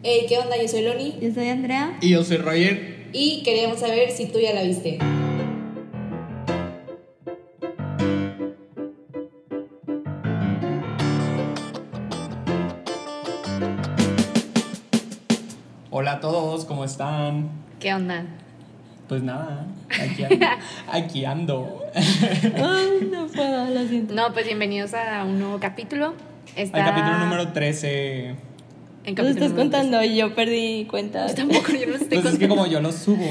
Hey, ¿qué onda? Yo soy Loni Yo soy Andrea. Y yo soy Roger. y queríamos saber si tú ya la viste. Hola a todos, ¿cómo están? ¿Qué onda? Pues nada, aquí ando. aquí ando. Ay, no puedo, lo siento. No, pues bienvenidos a un nuevo capítulo. Está Al capítulo número 13. En estás contando y yo perdí cuenta. tres. Tampoco, yo no estoy Pues es que contando. como yo lo subo.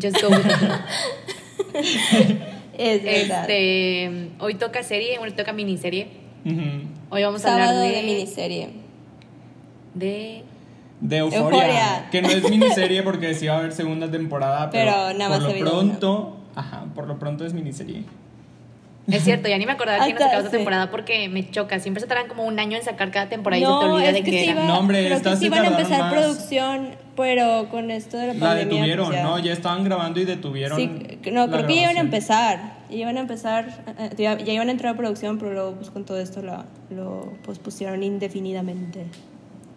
Just go with it. Es verdad. Este, hoy toca serie, hoy toca miniserie. Hoy vamos a hablar de, de, miniserie. de De Euforia. Que no es miniserie porque sí va a haber segunda temporada. Pero, Pero nada más por lo pronto. Ajá, por lo pronto es miniserie. Es cierto, ya ni me acordaba que no Hasta- sacaba esta temporada porque me choca. Siempre se tardan como un año en sacar cada temporada y se te olvida es de que que era. iba, No, hombre, creo que sí iban a empezar más. producción, pero con esto de la La pandemia. detuvieron, pues ya- ¿no? Ya estaban grabando y detuvieron. Sí, no, la creo que ya iban a empezar. Ya iban a empezar, eh, ya, ya iban a entrar a producción, pero luego pues con todo esto la- lo pospusieron indefinidamente.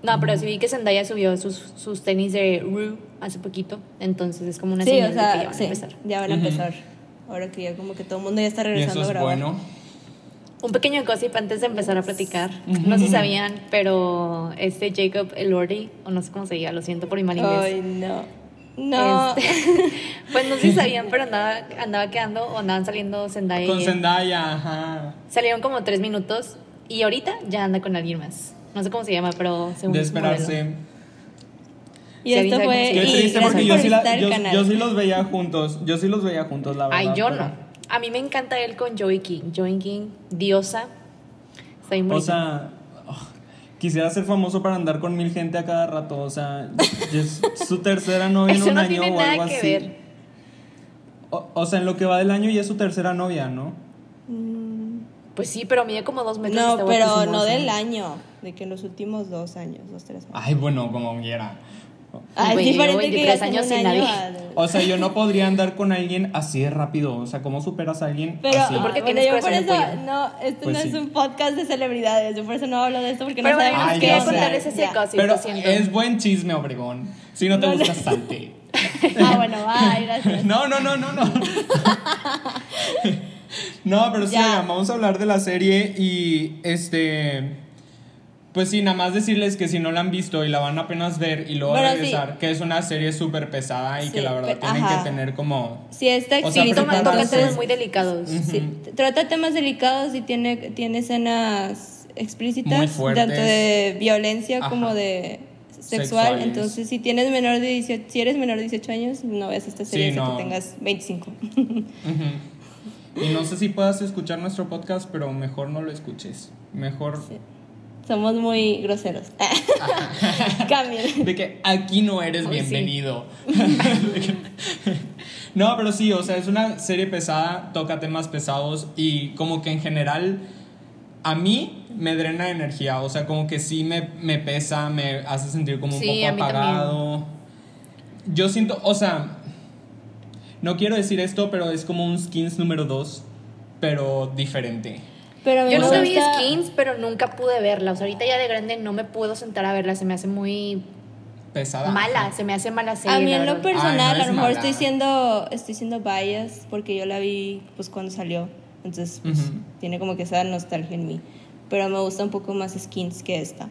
No, pero sí vi que Zendaya subió sus, sus tenis de Rue hace poquito. Entonces es como una sí, señal o de que ya sea, van sí, a empezar. ya van a empezar. Ahora que ya como que todo el mundo ya está Y regresando eso a es grabar. bueno. Un pequeño gossip antes de empezar a platicar. No sé si sabían, pero este Jacob Elordi, o no sé cómo se diga, lo siento por mi mal inglés. Ay, no. No. Este, pues no sé si sabían, pero andaba, andaba quedando o andaban saliendo Zendaya. y Con. Zendaya, ajá. Salieron como tres minutos y ahorita ya anda con alguien más. No sé cómo se llama, pero según De es modelo. Y Sí, esto fue. Qué y triste porque por yo sí, la- yo, canal. yo sí los veía juntos. Yo sí los veía juntos, la verdad. Ay, yo pero- no. A mí me encanta él con Joey King. Joey King, diosa. Está bien O sea, oh, quisiera ser famoso para andar con mil gente a cada rato. O sea, es su tercera novia en un no año tiene o algo nada que así. ver. O, o sea, en lo que va del año ya es su tercera novia, ¿no? Pues sí, pero mide como dos metros. No, pero no del año. De que en los últimos dos años, dos, tres años. Ay, bueno, como quiera. Ah, es diferente que 23 digas en años sin año nadie. O sea, yo no podría andar con alguien así de rápido. O sea, ¿cómo superas a alguien Pero, así? ¿Tú por qué ah, bueno, yo por eso, no, esto Pues no sí. es un podcast de celebridades, yo por eso no hablo de esto porque Pero no bueno, sabemos Ay, qué sé. contarles ese Ya. gossip, Pero es buen chisme, Obregón. Si no te No, no. gusta, salte. Ah, bueno, bye, gracias. No, no, no, no, no. No, pero sí, Ya. vamos a hablar de la serie y este. Pues sí, nada más decirles que si no la han visto y la van a apenas ver y luego regresar, que es una serie súper pesada y que la verdad tienen ajá. que tener como. Sí, está O sea, sí, Toma, prepararse. toca entonces, temas muy delicados. sí, trata temas delicados y tiene, tiene escenas explícitas, tanto de violencia Ajá. como de sexual. Sexuales. Entonces, si tienes menor de 18, si eres menor de 18 años, no veas esta serie no. que tengas 25. Ujú. Y no sé si puedas escuchar nuestro podcast, pero mejor no lo escuches. Mejor. Somos muy groseros. Cambien. De que aquí no eres Ay, sí. bienvenido. No, pero sí, o sea, es una serie pesada, toca temas pesados y como que en general a mí me drena energía, o sea, como que sí me, me pesa, me hace sentir como un Sí, poco apagado. Yo siento, o sea, no quiero decir esto, pero es como un skins número 2, pero diferente. Pero Yo nunca vi skins, pero nunca pude verla. O sea, ahorita ya de grande no me puedo sentar a verla. Se me hace muy Pesada. mala. Se me hace mala serie. A mí en lo personal, Ay, no a lo mejor mala. estoy siendo, estoy siendo bias porque yo la vi pues cuando salió. Entonces, pues, tiene como que esa nostalgia en mí. Pero me gusta un poco más Skins que esta.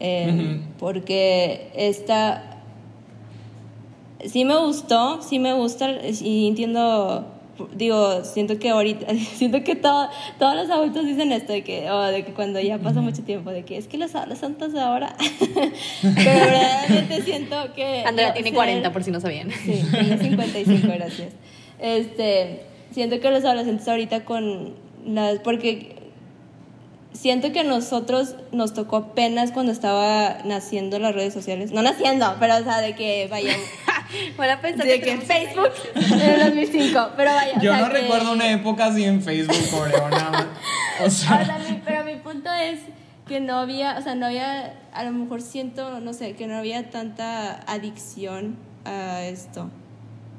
Eh. Porque esta sí me gustó, sí me gusta y entiendo digo, siento que ahorita siento que todo- todos los adultos dicen esto de que oh, de que cuando ya pasa mucho tiempo de que es que los adolescentes ahora pero realmente siento que Andrea no, tiene ser- 40, por si no sabían. Sí, tengo 55, gracias. Este, siento que los adolescentes ahorita con las porque siento que a nosotros nos tocó apenas cuando estaba naciendo las redes sociales. No naciendo, pero o sea, de que vaya a pensar de que tenemos Facebook en el 2005, pero vaya, o Yo sea, no que- recuerdo una época así en Facebook, Obregón. O O sea, sea, mi- pero mi punto es que no había, o sea, no había, a lo mejor siento, no sé, que no había tanta adicción a esto.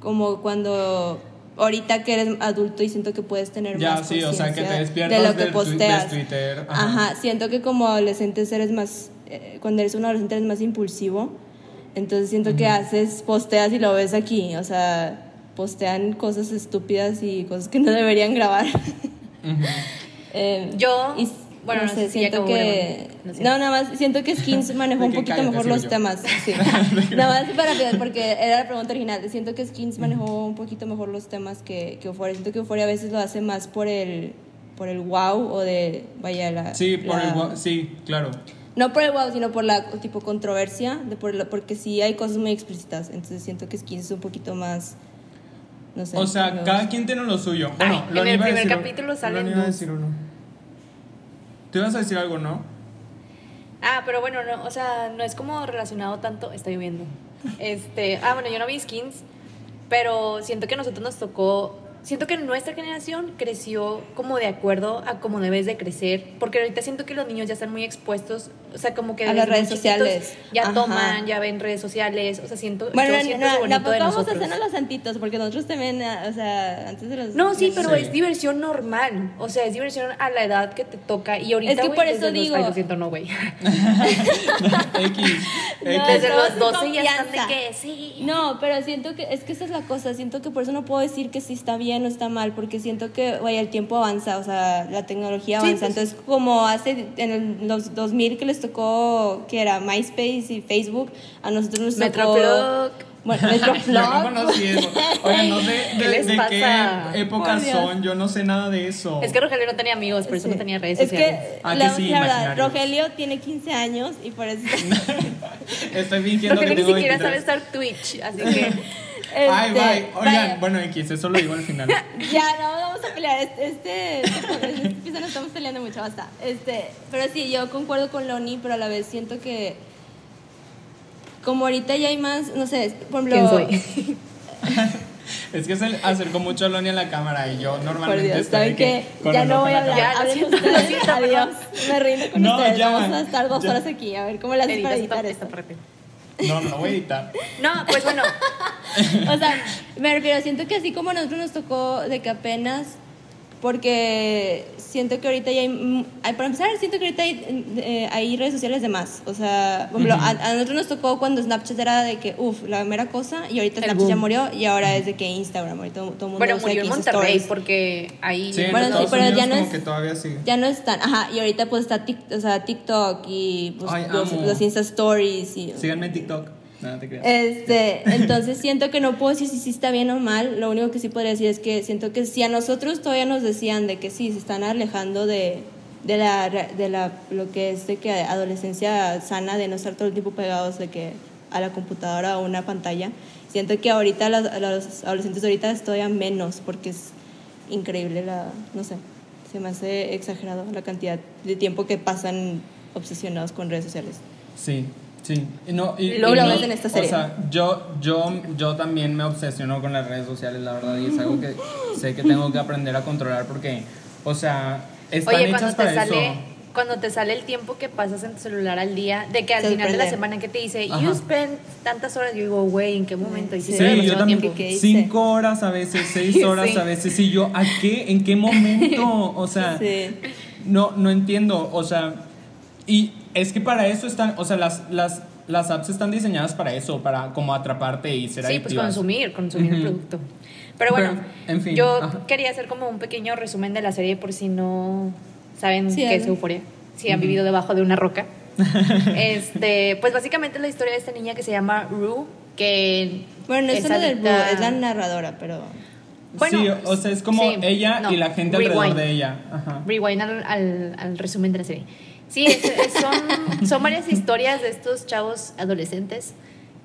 Como cuando ahorita que eres adulto y siento que puedes tener Ya, más sí, o sea, que te conciencia despiertas de lo que del posteas. de Twitter, ajá. Ajá. siento que como adolescentes eres más eh, cuando eres un adolescente eres más impulsivo. Entonces siento que haces, posteas y lo ves aquí. O sea, postean cosas estúpidas y cosas que no deberían grabar. Eh, Yo- y- bueno, no sé si siento que. bueno, no sé. No, nada más, siento que Skins manejó un poquito mejor los yo. temas. Sí. nada más para pedir, porque era la pregunta original. Siento que Skins manejó un poquito mejor los temas que, que Euphoria. Siento que Euphoria a veces lo hace más por el, por el wow o de. Vaya, la. Sí, por la- el gua- sí, claro. No por el wow, sino por la tipo controversia, de por lo- porque sí hay cosas muy explícitas. Entonces siento que Skins es un poquito más. No sé. O sea, cada quien tiene lo suyo. Bueno, Ay, lo en el primer decir- capítulo salen Loni iba a decir uno. Tú ibas a decir algo, ¿no? Ah, pero bueno, no, o sea, no es como relacionado tanto. Está lloviendo. Este, ah, bueno, yo no vi skins, pero siento que a nosotros nos tocó. Siento que nuestra generación creció como de acuerdo a cómo debes de crecer, porque ahorita siento que los niños ya están muy expuestos, o sea, como que A las redes sociales. ya Ajá. toman, ya ven redes sociales, o sea, siento, Bueno, yo no, siento no, bonito de vamos a nosotros. hacernos los santitos, porque nosotros también, ah, o sea, antes de los... No, sí, pero Sí. es diversión normal. O sea, es diversión a la edad que te toca. Y ahorita, Es que güey, por eso los- digo- Ay, lo siento, no, güey. X. No, X. Desde los en 12 ya están de que sí. No, pero siento que, es que esa es la cosa, siento que por eso no puedo decir que si está bien o está mal, porque siento que, vaya, el tiempo avanza, o sea, la tecnología Sí, avanza, pues. entonces como hace en el- los 2000 que les tocó, que era MySpace y Facebook, a nosotros nos tocó... Metroflog. Bueno, Yo no Metroflog. conocí eso. Oigan, no sé ¿Qué de, les de pasa? qué épocas Por Dios. son. Yo no sé nada de eso. Es que Rogelio no tenía amigos, por eso Sí. no tenía redes es sociales. que, Ah, la, que sí, la verdad. Rogelio tiene 15 años y por eso... Estoy fingiendo Rogelio que ni tengo siquiera 23. sabe estar Twitch, así que. Ay, Este, bye. Oigan, vaya. bueno, X, eso lo digo al final. Ya, no vamos a pelear. Este, este, este, este no estamos peleando mucho, basta. Este, pero sí, yo concuerdo con Loni, pero a la vez siento que. Como ahorita ya hay más, no sé, por ejemplo. ¿Quién soy? Es que se acercó mucho a Loni a la cámara y yo Por normalmente Dios, estoy que con Ya no voy a la hablar. Ya, Hablen ustedes. siento, Adiós. Me rindo con No, ustedes. ya. Vamos a estar dos Ya. horas aquí. A ver cómo le haces para Edita editar esta parte. No, no, voy a editar. No, pues bueno. O sea, me refiero, siento que así como a nosotros nos tocó de que apenas, porque siento que ahorita ya hay, mm, para empezar, siento que ahorita hay, eh, hay redes sociales de más. O sea, por ejemplo, a, a nosotros nos tocó cuando Snapchat era de que, uff, la mera cosa, y ahorita El Snapchat ya murió, y ahora es de que Instagram, ahorita todo, todo el mundo Bueno, murió en 15 Monterrey stories. porque ahí. Sí, en Bueno, sí, pero ya no como es- que todavía sigue. Ya no están, ajá, y ahorita pues está tic, o sea, TikTok y pues, Ay, los, los Insta Stories y... Síganme en TikTok. No, te creas. Este, entonces siento que no puedo decir si sí está bien o mal. Lo único que sí podría decir es que siento que si a nosotros todavía nos decían de que sí, se están alejando de, de, la, de la, lo que es de que adolescencia sana, de no estar todo el tiempo pegados de que a la computadora o una pantalla. Siento que ahorita las- los adolescentes ahorita todavía menos porque es increíble la, no sé, se me hace exagerado la cantidad de tiempo que pasan obsesionados con redes sociales. Sí, sí. Y No, y, Lo y lo no- ves en esta serie. O sea, yo, yo, yo también me obsesiono con las redes sociales, la verdad, y es algo que sé que tengo que aprender a controlar porque, o sea, están Oye, hechas cuando para te sale. eso. Cuando te sale el tiempo que pasas en tu celular al día, de que al final de la semana que te dice, Ajá. you spend tantas horas, yo digo, güey, ¿en qué momento? Y Sí, yo también. Cinco horas a veces, seis horas Sí. a veces. Y yo, ¿a qué? ¿En qué momento? O sea, Sí. no, no entiendo. O sea, y es que para eso están, o sea, las, las, las apps están diseñadas para eso, para como atraparte y ser Sí, pues consumir, consumir el Ujú. producto. Pero bueno, Pero, en fin, yo ajá. quería hacer como un pequeño resumen de la serie por si no saben Sí, qué es. Euforia, si han vivido debajo de una roca. este, pues básicamente es la historia de esta niña que se llama Rue, que Bueno, no es del la narradora, pero. Bueno, sí, o sea, es como sí, ella no, y la gente alrededor rewind. de ella. Ajá. Rewind al, al, al resumen de la serie. Sí, es- es- son, son varias historias de estos chavos adolescentes.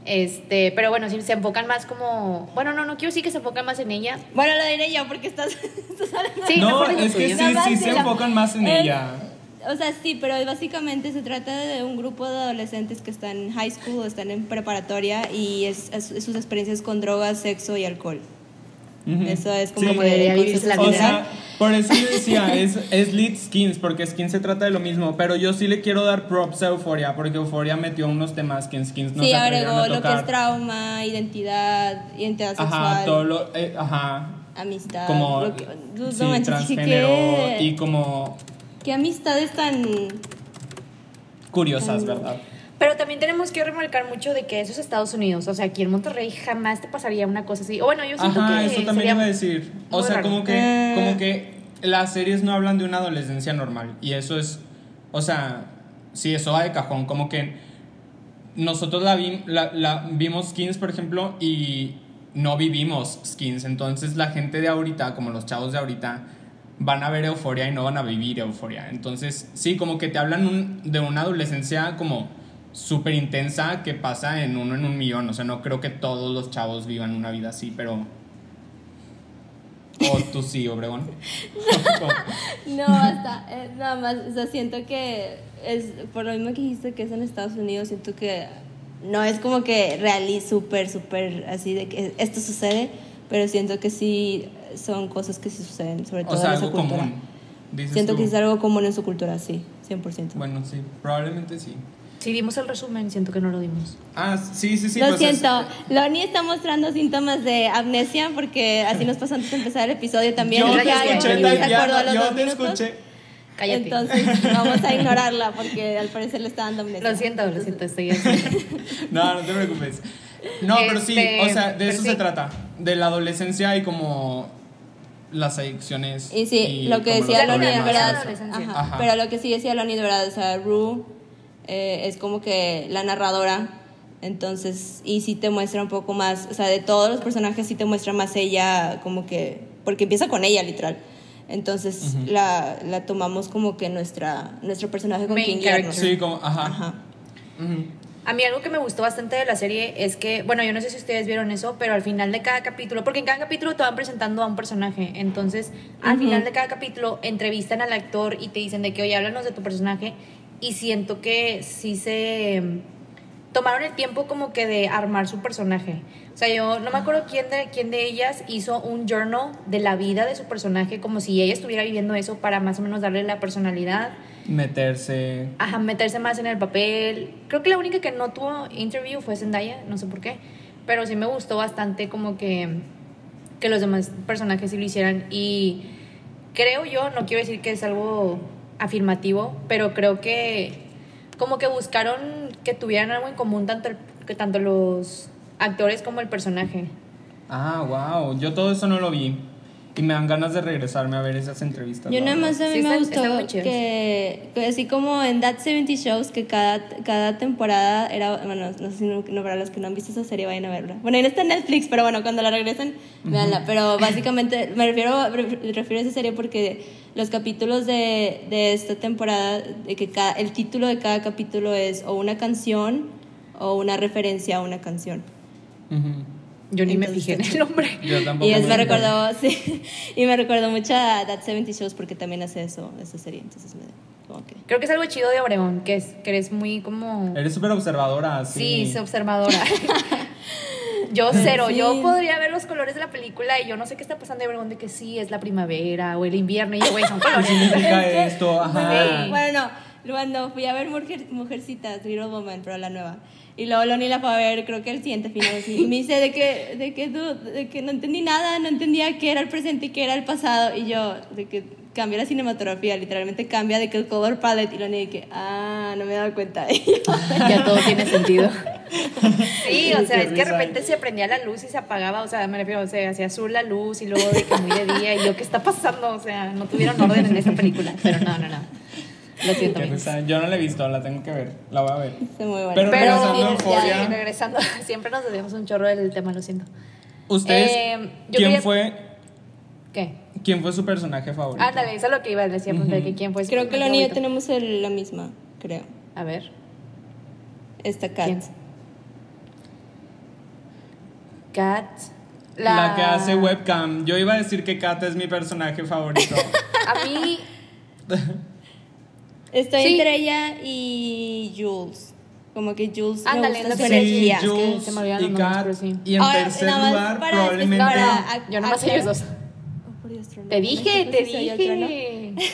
Este, pero bueno, sí se enfocan más como. Bueno, no, no quiero decir que se enfocan más en ella. Bueno, lo diré yo porque estás, estás hablando. Sí, no, es que sí, sí se enfocan más en ella. O sea, sí, pero básicamente se trata de un grupo de adolescentes que están en high school o están en preparatoria y es, es- es sus experiencias con drogas, sexo y alcohol. Eso es como Sí. que Debería el vivirse la O sea, por eso yo decía, es, es Lead Skins, porque Skins se trata de lo mismo, pero yo sí le quiero dar props a Euphoria, porque Euphoria metió unos temas que en Skins no sí, se agregó a lo que tocar. es trauma, identidad, identidad sexual, Ajá, todo lo, eh, ajá, amistad. como lo que- no sí, manches, transgénero ¿qué, y como qué amistades tan curiosas, ¿verdad? Pero también tenemos que remarcar mucho de que eso es Estados Unidos. O sea, aquí en Monterrey jamás te pasaría una cosa así. O bueno, yo siento Ajá, que. eso también sería iba a decir. O sea, raro. como que, Eh. como que las series no hablan de una adolescencia normal. Y eso es, o sea, sí, eso va de cajón. Como que nosotros la, vi- la, la vimos skins, por ejemplo, y no vivimos skins. Entonces la gente de ahorita, como los chavos de ahorita, van a ver euforia y no van a vivir euforia. Entonces, sí, como que te hablan un- de una adolescencia como súper intensa que pasa en uno en un millón. O sea, no creo que todos los chavos vivan una vida así, pero... O tú sí, Obregón. No, basta. eh, nada más, o sea, siento que es por lo mismo que dijiste que es en Estados Unidos, siento que no es como que real y súper, súper así de que esto sucede, pero siento que sí son cosas que sí suceden, sobre todo o sea, en esa algo cultura. común. Siento tú. que es algo común en su cultura, sí, 100%. Bueno, sí, probablemente sí. Si dimos el resumen, siento que no lo dimos. Ah, sí, sí, sí. Lo pues es- siento, Loni está mostrando síntomas de amnesia porque así nos pasó antes de empezar el episodio también. Yo te "Ay, escuché, Loni no se Tatiana, acordó a los yo dos te minutos". escuché. Cállate. Entonces vamos a ignorarla porque al parecer le está dando amnesia. lo siento, lo siento, estoy así. No, no te preocupes. No, pero sí, Este, o sea, de eso sí. se trata. De la adolescencia y como las adicciones. Y sí, lo que decía Loni, en problemas. verdad. Ajá, Ajá. Pero lo que sí decía Loni, de verdad, o sea, Rue eh, es como que la narradora. Entonces, y sí te muestra un poco más, o sea, de todos los personajes sí te muestra más ella, como que, porque empieza con ella, literal. Entonces, la, la tomamos como que nuestra, nuestro personaje con Main quien. Sí, como, ajá. Ajá. Ujú. A mí algo que me gustó bastante de la serie es que, bueno, yo no sé si ustedes vieron eso, pero al final de cada capítulo, porque en cada capítulo te van presentando a un personaje, entonces al final de cada capítulo entrevistan al actor y te dicen de que, oye, háblanos de tu personaje, y siento que sí se mm, tomaron el tiempo como que de armar su personaje. O sea, yo no me acuerdo quién de, quién de ellas hizo un journal de la vida de su personaje, como si ella estuviera viviendo eso para más o menos darle la personalidad. Meterse. Ajá, meterse más en el papel. Creo que la única que no tuvo interview fue Zendaya, no sé por qué. Pero sí me gustó bastante como que, que los demás personajes sí lo hicieran. Y creo yo, no quiero decir que es algo afirmativo, pero creo que como que buscaron que tuvieran algo en común tanto, el- que tanto los actores como el personaje. Ah, wow. Yo todo eso no lo vi. Y me dan ganas de regresarme a ver esas entrevistas. Yo nada más a mí Sí, me están gustó chidas. que, que así como en That 70 Shows, que cada, cada temporada era, bueno, no sé si no, no, para los que no han visto esa serie vayan a verla. Bueno, no está en Netflix, pero bueno, cuando la regresen, véanla. Pero básicamente me refiero, me refiero a esa serie porque los capítulos de, de esta temporada, de que cada, el título de cada capítulo es o una canción o una referencia a una canción. Yo ni me fijé en el nombre. Yo tampoco. Y es, me recordó, sí, y me recordó mucho a That 70 Shows porque también hace eso, esa serie, entonces me, que... Creo que es algo chido de Obregón, que, es, que eres muy como... Eres súper observadora, sí. Sí, es observadora. yo cero, Sí. yo podría ver los colores de la película y yo no sé qué está pasando de Obregón de que sí, es la primavera o el invierno y yo, güey, son ¿Qué colores. significa Es que- esto? Ajá. Sí. Bueno, no, cuando fui a ver Mujer, Mujercitas, Little Woman, pero la nueva. Y luego Loni la fue a ver, creo que el siguiente fin. así, Y me dice de que, de, que, de que no entendí nada, no entendía qué era el presente y qué era el pasado. Y yo, de que cambia la cinematografía, literalmente cambia de que el color palette. Y Loni de que, ah, no me he dado cuenta. Ya todo tiene sentido. Sí, o sea, es que de repente se prendía la luz y se apagaba, o sea, me refiero, o sea, hacía azul la luz y luego de que muy de día y yo, ¿qué está pasando? O sea, no tuvieron orden en esta película, pero no, no, no. Lo siento. Yo no la he visto, la tengo que ver. La voy a ver. Está muy bueno. Pero Pero regresando ya, regresando, siempre nos desviamos un chorro del tema, lo siento. ¿Ustedes? Eh, yo ¿Quién quería- fue? ¿Qué? ¿Quién fue su personaje favorito? Ándale, eso es lo que iba a decir, preguntar que quién fue su creo que yo favorito. tenemos el- la misma, creo. A ver, Esta Kat. ¿quién? Kat. La... que hace webcam. Yo iba a decir que Kat es mi personaje favorito. A mí, Estoy Sí. entre ella y Jules. Como que Jules me Ándale, gusta es su lo que energía. es que Jules se me olvidan y Kat. pero sí. Y en Ahora, tercer nada más lugar, probablemente. No, yo nomás ellos dos. Te dije, te dije.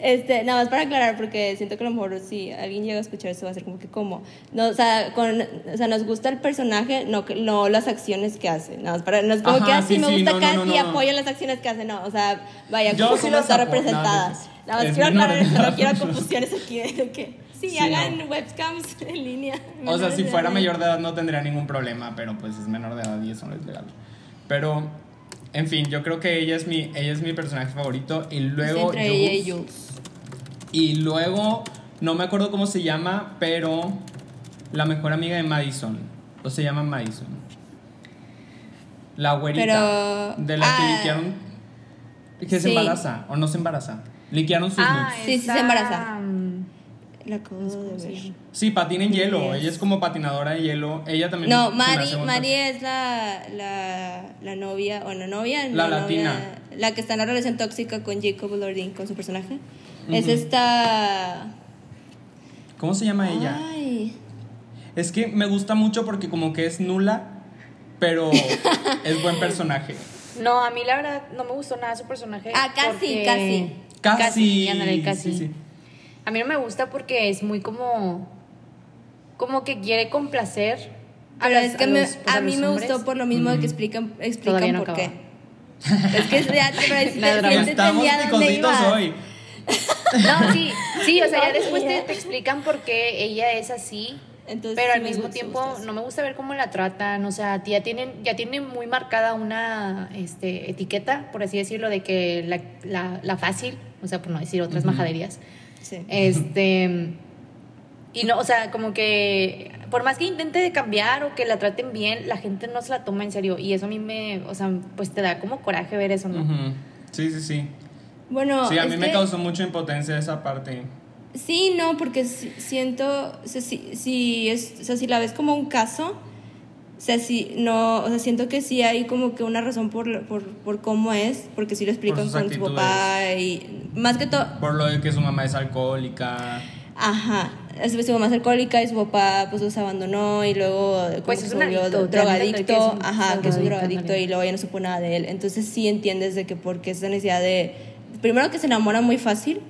Este, nada más para aclarar, porque siento que a lo mejor si alguien llega a escuchar eso va a ser como que, ¿cómo? No, o, sea, con, o sea, nos gusta el personaje, no, no las acciones que hace. Nada más para, no es como Ajá, que así sí, me sí, gusta no, no, Kat no, y apoyo las acciones que hace. No, o sea, vaya, Yo como sí está representada. Nada más es quiero aclarar eso, no quiero confusiones aquí de que Sí, Sí, hagan no. webcams en línea. O sea, si fuera edad. mayor de edad no tendría ningún problema, pero pues es menor de edad y eso no es legal. Pero, en fin, yo creo que ella es mi, ella es mi personaje favorito. Y luego. entre ella y Jules. Y luego, no me acuerdo cómo se llama, pero la mejor amiga de Madison. O se llama Madison. La güerita. Pero- De la que ah, liquearon. Que se embaraza. O no se embaraza. Liquearon sus Ah, nudes. Sí, sí se embaraza. La acabo de ¿cómo se ver. Sí, patina en hielo. Ella es como patinadora de hielo. Ella también. No, Mari, Mari es la, la, la novia, bueno, novia, La no, latina. novia, la que está en la relación tóxica con Jacob Lording, con su personaje. Es esta... ¿Cómo se llama ella? Ay, Es que me gusta mucho porque como que es nula, pero es buen personaje. No, a mí la verdad no me gustó nada su personaje. Ah, casi, porque- casi. Casi. Casi, ándale, casi. Sí, sí. A mí no me gusta porque es muy como. Como que quiere complacer. a pero las- es que a me- los- pues, a, a mí me hombres. gustó por lo mismo que explican, explican no por qué. Es que ya te Estamos dónde hoy. No, sí, sí, o sea, ya después te, explican por qué ella es así. Entonces, pero sí al mismo tiempo no me gusta ver cómo la tratan, o sea, ya tienen, ya tiene muy marcada una este, etiqueta, por así decirlo, de que la, la, la fácil, o sea, por no decir otras majaderías, Sí. este, y no, o sea, como que por más que intente de cambiar o que la traten bien, la gente no se la toma en serio y eso a mí me, o sea, pues te da como coraje ver eso, ¿no? Sí, sí, sí. Bueno, Sí, a mí me que- causó mucha impotencia esa parte. Sí, no, porque si- siento, o sea, si, si es, o sea, si la ves como un caso, o sea, si no, o sea, siento que sí hay como que una razón por, por, por cómo es, porque sí lo explican con su papá y más que todo, Por lo de que su mamá es alcohólica. ajá, es su mamá es alcohólica y su papá pues los abandonó y luego como Pues que es se volvió adicto, drogadicto, que es un ajá, que es un drogadicto, y luego ya no supo nada de él, entonces sí entiendes de que porque esa necesidad de, primero que se enamora muy fácil,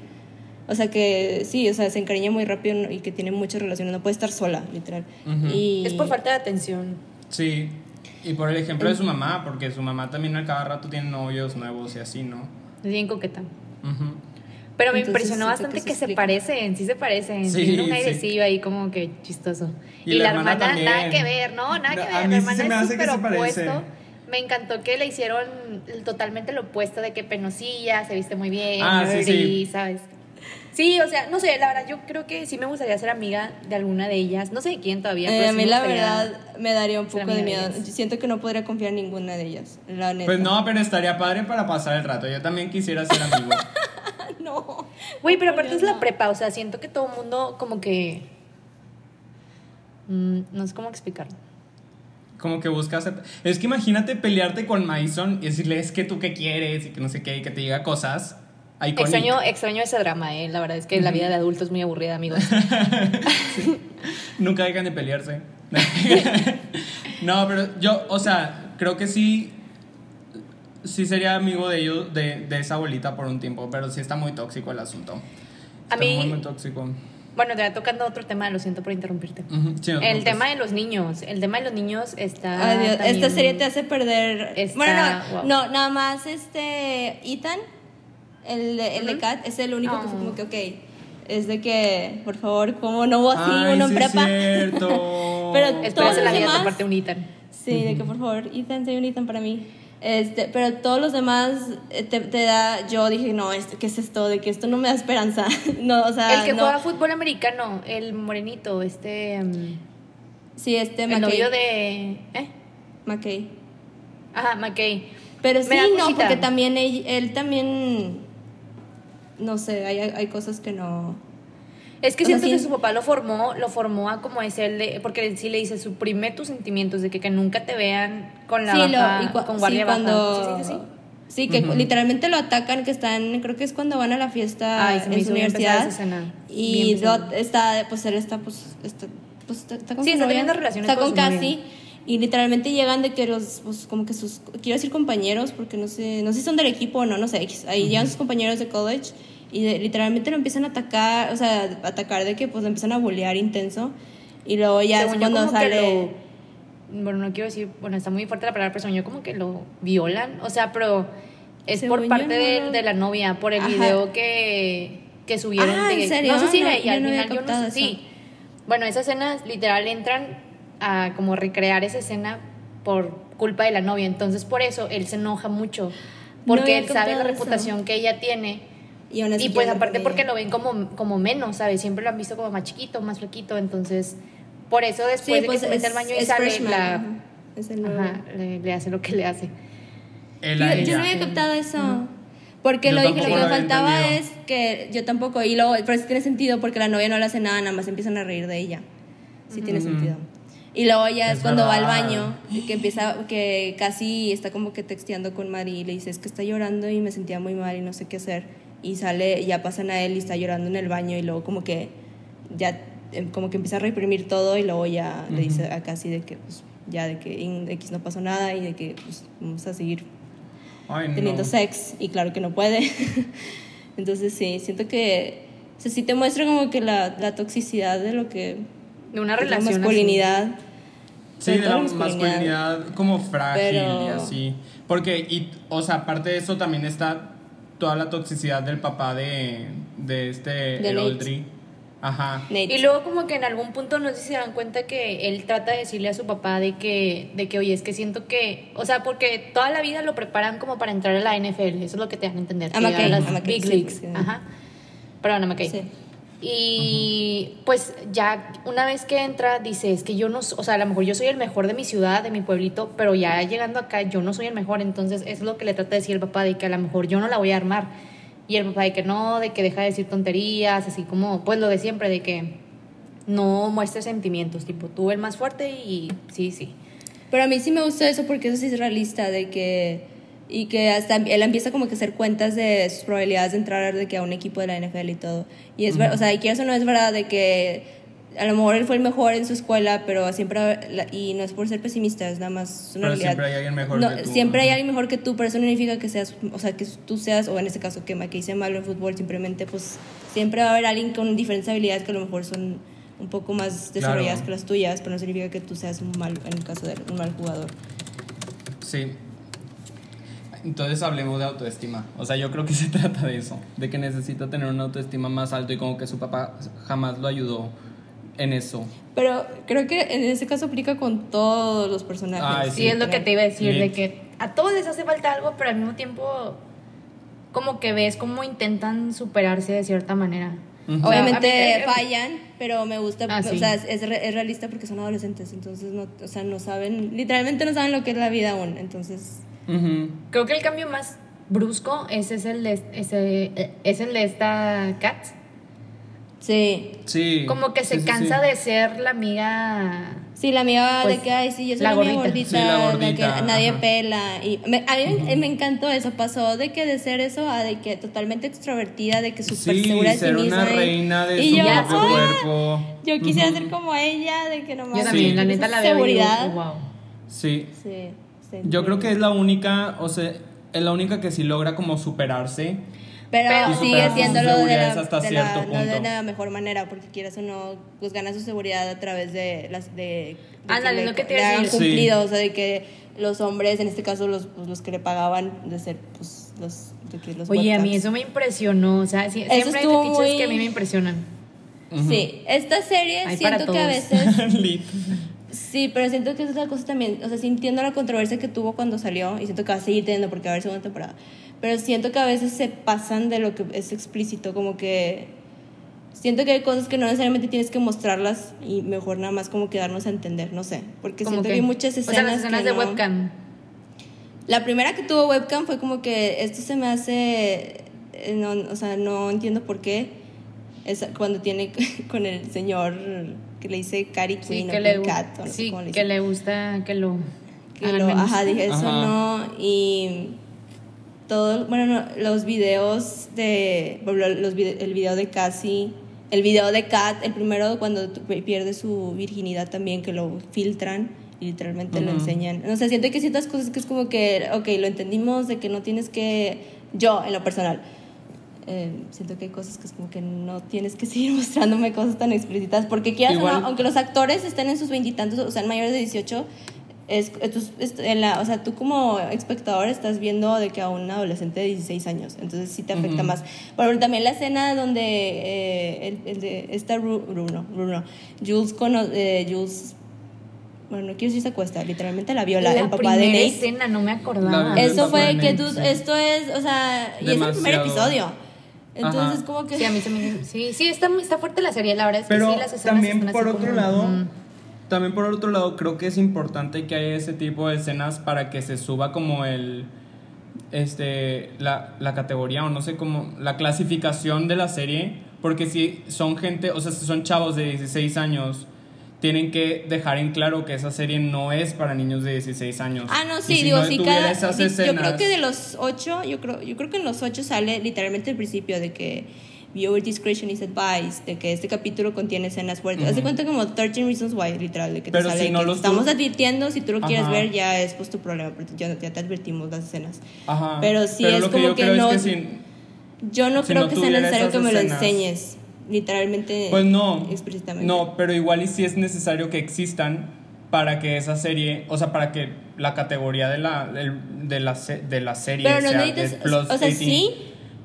o sea que sí, o sea, se encariña muy rápido y que tiene muchas relaciones, no puede estar sola, literal. Y... Es por falta de atención. Sí. Y por el ejemplo de su mamá, porque su mamá también a cada rato tiene novios nuevos y así, ¿no? Es bien coqueta. Ujú. Pero me Entonces, impresionó bastante que se que, se explica. parecen, sí se parecen. Sí, Tienen un sí. airecillo ahí como que chistoso. Y Y, la la, hermana hermana, también. nada que ver, ¿no? Nada No, que a ver. mí La sí se hermana me es súper se parece. opuesto. Me encantó que le hicieron totalmente lo opuesto de que penosilla, se viste muy bien, Ah, sí, nerdy, sí. ¿sabes? Sí, o sea, no sé, la verdad yo creo que sí me gustaría ser amiga de alguna de ellas. No sé de quién todavía. Eh, pero a mí me la verdad me daría un poco de miedo. Siento que no podría confiar en ninguna de ellas, la neta. Pues no, pero estaría padre para pasar el rato. Yo también quisiera ser amigo. no. Güey, pero aparte Dios, es la no. prepa, o sea, siento que todo el mundo como que... mm, no sé cómo explicarlo. Como que buscas. Es que imagínate pelearte con Mason y decirle, es que tú qué quieres y que no sé qué, y que te diga cosas. Iconic. Extraño, extraño ese drama, ¿eh? La verdad es que la vida de adulto es muy aburrida, amigos. Nunca dejan de pelearse. no, pero yo, o sea, creo que sí. Sí sería amigo de ellos, de, de esa abuelita por un tiempo, pero sí está muy tóxico el asunto. A Está mí- muy, muy tóxico. Bueno, te va tocando otro tema, lo siento por interrumpirte. Sí, El tema de los niños. El tema de los niños está. Ay, Dios, esta serie te hace perder. Está- bueno, no, wow. no, nada más este Ethan, el, de- el de. Kat, es el único que fue Oh. como que, ok, es de que, por favor, ¿cómo no hubo así Ay, uno en sí es prepa? cierto. Pero Espérate todos la los vida demás- toparte un Ethan. Sí, de que por favor, Ethan, soy un Ethan para mí. Este, pero todos los demás eh, te, te da, yo dije, no, este, ¿qué es esto? De que esto no me da esperanza. no, o sea, el que no. juega fútbol americano, el morenito, este. mm, Sí, este el McKay. novio de. ¿Eh? McKay. Ajá, McKay. Pero Me sí, no, porque también él, él también, no sé, hay, hay cosas que no... Es que O sea, siento sí. que su papá lo formó, lo formó a como es él de, porque sí le dice, suprime tus sentimientos, de que, que nunca te vean con la sí, baja, lo, y cua- con sí, guardia cuando... baja. ¿Sí así? Sí, que literalmente lo atacan, que están, creo que es cuando van a la fiesta Ay, se me en hizo su universidad. Y lo- está, pues él está, pues, está, pues, está, está con Sí, está novia, teniendo relaciones está con con. Cassie. Y literalmente llegan de que los, pues, como que sus, quiero decir compañeros, porque no sé, no sé si son del equipo o no, no sé, ahí llegan sus compañeros de college y de- literalmente lo empiezan a atacar, o sea, atacar de que pues lo empiezan a bullear intenso. Y luego ya Según es cuando sale... lo- bueno, no quiero decir, bueno, está muy fuerte la palabra, pero según yo como que lo violan, o sea, pero es Según por parte no de, de la novia, por el Ajá. video que, que subieron. Ah, ¿en de- serio? No sé si No, era ella, al final yo no sé. Sí. Bueno, esa escena, literal, entran a como recrear esa escena por culpa de la novia. Entonces, por eso él se enoja mucho. Porque había él sabe la eso. reputación que ella tiene. Y, Y pues aparte porque ella. lo ven como, como menos, ¿sabes? Siempre lo han visto como más chiquito, más flaquito. Entonces, por eso después de que se mete al baño y pues, es sale, freshman, la, ajá. Es el le, le hace lo que le hace. Él Yo, yo no había captado eso. Porque Yo lo dije, lo que me faltaba es entendido. que yo tampoco, y luego, pero sí tiene sentido porque la novia no le hace nada, nada más empiezan a reír de ella. Sí tiene sentido. Y luego ya es, Es cuando va al verdad. baño, y que empieza, que casi está como que texteando con Mari y le dice, es que está llorando y me sentía muy mal y no sé qué hacer. Y sale, ya pasan a él y está llorando en el baño y luego como que ya, em, como que empieza a reprimir todo y luego ya le dice a casi de que, pues, ya de que en X no pasó nada y de que pues, vamos a seguir Ay, no. teniendo sex y claro que no puede. Entonces sí, siento que o sea, sí te muestra como que la, la toxicidad de lo que De una es la relación. así. Sí, de la masculinidad como frágil Pero- y así. Porque, y, o sea, aparte de eso también está toda la toxicidad del papá de, de este, De el. Oldry. Ajá. Nate. Y luego como que en algún punto no sé si se dan cuenta que él trata de decirle a su papá de que, de que oye, es que siento que, o sea, porque toda la vida lo preparan como para entrar a la NFL, eso es lo que te dan a entender. McKay, a las Big sí, Leagues. sí. Ajá. Perdón, a McKay. Sí. Y pues ya una vez que entra dice, es que yo no, o sea, a lo mejor yo soy el mejor de mi ciudad, de mi pueblito, pero ya llegando acá yo no soy el mejor, entonces es lo que le trata de decir el papá, de que a lo mejor yo no la voy a armar. Y el papá de que no, de que deja de decir tonterías, así como, pues lo de siempre, de que no muestres sentimientos, tipo, tú el más fuerte y sí, sí. Pero a mí sí me gustó eso porque eso sí es realista, de que... Y que hasta él empieza como que a hacer cuentas de sus probabilidades de entrar de que a un equipo de la NFL y todo. Y es ver- o sea, y quieras o no es verdad de que a lo mejor él fue el mejor en su escuela, pero siempre, y no es por ser pesimista, es nada más una Pero realidad. siempre hay alguien mejor No, que tú. Siempre hay Ajá. alguien mejor que tú, pero eso no significa que seas, o sea, que tú seas, o en este caso que McKay sea malo en fútbol, simplemente pues siempre va a haber alguien con diferentes habilidades que a lo mejor son un poco más desarrolladas Claro. que las tuyas, pero no significa que tú seas un mal, en el caso de un mal jugador. Sí. Entonces hablemos de autoestima. O sea, yo creo que se trata de eso. De que necesita tener una autoestima más alto y como que su papá jamás lo ayudó en eso. Pero creo que en ese caso aplica con todos los personajes. Ay, Sí, es lo que te iba a decir, de que a todos les hace falta algo, pero al mismo tiempo como que ves cómo intentan superarse de cierta manera. Obviamente mí- fallan, pero me gusta, Ah, sí. o sea, es, es realista porque son adolescentes, entonces no, o sea, no saben, literalmente no saben lo que es la vida aún, entonces Ujú. Creo que el cambio más brusco ese es el de, ese, eh, es el de esta Kat. sí. Sí. Como que se Sí, cansa sí. de ser la amiga. Sí, la amiga Pues, de que, ay, sí, yo soy la gordita. gordita, Sí, la la gordita, que nadie ajá. pela. Y me- a mí me- me encantó eso, pasó de que de ser eso a de que totalmente extrovertida, de que súper Sí, segura de sí ser misma. una y- reina de y su yo, propio ¡ah! cuerpo. Yo quisiera Ujú. ser como ella, de que nomás. Yo también, la neta la veo y digo, seguridad. wow. Sí. Sí, Yo creo que es la única, o sea, es la única que sí logra como superarse. Pero, Pero- sigue sus haciéndolo de la, hasta de la- cierto no de punto. la mejor manera, porque quieras o no, pues gana su seguridad a través de las de, de Ándale, le- lo que te le iba a hagan decir. Sí. cumplido, o sea, de que los hombres, en este caso los, pues, los que le pagaban de ser pues los, de que los Oye, a mí eso me impresionó. O sea, sí- Eso siempre hay fetiches muy- que a mí me impresionan. Ujú. Sí, esta serie Hay para siento que a veces. Sí, pero siento que esa es la cosa también. O sea, sí entiendo la controversia que tuvo cuando salió y siento que va a seguir teniendo porque va a haber segunda temporada. Pero siento que a veces se pasan de lo que es explícito, como que. Siento que hay cosas que no necesariamente tienes que mostrarlas y mejor nada más como que darnos a entender, no sé. Porque siento que, que hay muchas escenas. O sea, las escenas que de no- webcam. La primera que tuvo webcam fue como que esto se me hace. eh, No, o sea, no entiendo por qué. Es cuando tiene con el señor que le dice Cari Sí, Queen que o le, Cat, o no sé sí, cómo le que le gusta que lo. Que lo- menos. ajá, dije eso Ajá. no. Y todo, bueno, no, los videos de, por ejemplo, los el video de Cassie, el video de Kat, el primero cuando pierde su virginidad también, que lo filtran y literalmente lo enseñan. No sé, siento que ciertas cosas que es como que, ok, lo entendimos, de que no tienes que, yo en lo personal, eh, siento que hay cosas que es como que no tienes que seguir mostrándome cosas tan explícitas, porque quieras o Igual- no, aunque los actores estén en sus veintitantos, o sea, mayores de 18, es, es- es- en la, o sea, tú como espectador estás viendo de que a un adolescente de 16 años, entonces sí te afecta Ujú. más. Por ejemplo, también la escena donde eh, el, el de esta Ru- Bruno, Bruno, Jules, cono- eh, Jules, bueno, no quiero decir se acuesta, literalmente la viola, la el papá de Nate. escena, no me acordaba. Eso fue que tú, esto es, o sea, y es el primer episodio. Entonces Ajá. como que... Sí, a mí se me... Sí, sí, está, muy- está fuerte la serie, la verdad es que Pero sí, las escenas también están así por otro como, lado, mm. también por otro lado creo que es importante que haya ese tipo de escenas para que se suba como el este la, la categoría o no sé cómo la clasificación de la serie, porque si son gente, o sea, si son chavos de 16 años tienen que dejar en claro que esa serie no es para niños de 16 años. Ah, no, Y sí, si digo, no tuviera cada, esas di- yo creo escenas- que de los ocho, yo creo, yo creo que en los ocho sale literalmente el principio de que viewer discretion is advised, de que este capítulo contiene escenas fuertes. Haz de cuenta como 13 Reasons Why, literal, de que te Pero sale si no que los te estamos advirtiendo, si tú lo quieres Ajá. ver ya es pues tu problema, pero ya, ya te advertimos las escenas. Ajá. pero sí es que como que creo no- es que si- Yo no Si creo no que sea necesario que me lo escenas. enseñes, literalmente. Pues no. Explícitamente. No, pero igual y sí es necesario que existan para que esa serie, o sea, para que la categoría de la, del- de la, de la serie Pero no sea necesitas, de plus o sea, 18. sí,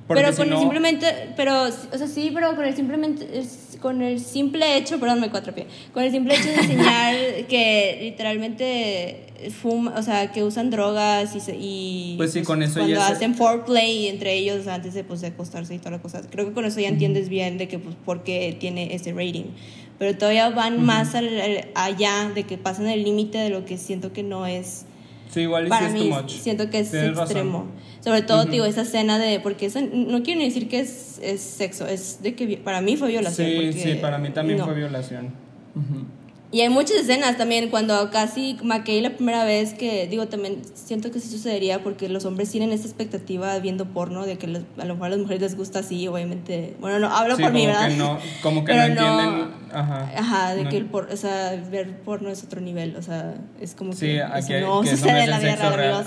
pero con el no- simplemente, pero, o sea, sí, pero con el simplemente, es- con el simple hecho, perdón, me cuatro con el simple hecho de enseñar que literalmente fuma, o sea, que usan drogas y, y Pues sí, con eso cuando ya se- hacen foreplay entre ellos antes de, pues, de acostarse y toda la cosa, creo que con eso ya entiendes bien de que, pues, por qué tiene ese rating. Pero todavía van más al- al- allá de que pasan el límite de lo que siento que no es Sí, igual y para es mí too much. siento que es Tienes razón. Sobre todo, digo, esa escena de, porque eso no quiero ni decir que es, es sexo, es de que para mí fue violación. Sí, sí, para mí también no. fue violación. Y hay muchas escenas también cuando casi McKay la primera vez que, digo, también siento que sí sucedería porque los hombres tienen esta expectativa viendo porno de que los- a lo mejor a las mujeres les gusta así, obviamente. Bueno, no, hablo Sí, por mí, como ¿verdad? que no, como que Pero no entienden. Ajá. Ajá, de No. que el por, o sea, ver porno es otro nivel, o sea, es como Sí, que aquí eso no que sucede en la vida real, real.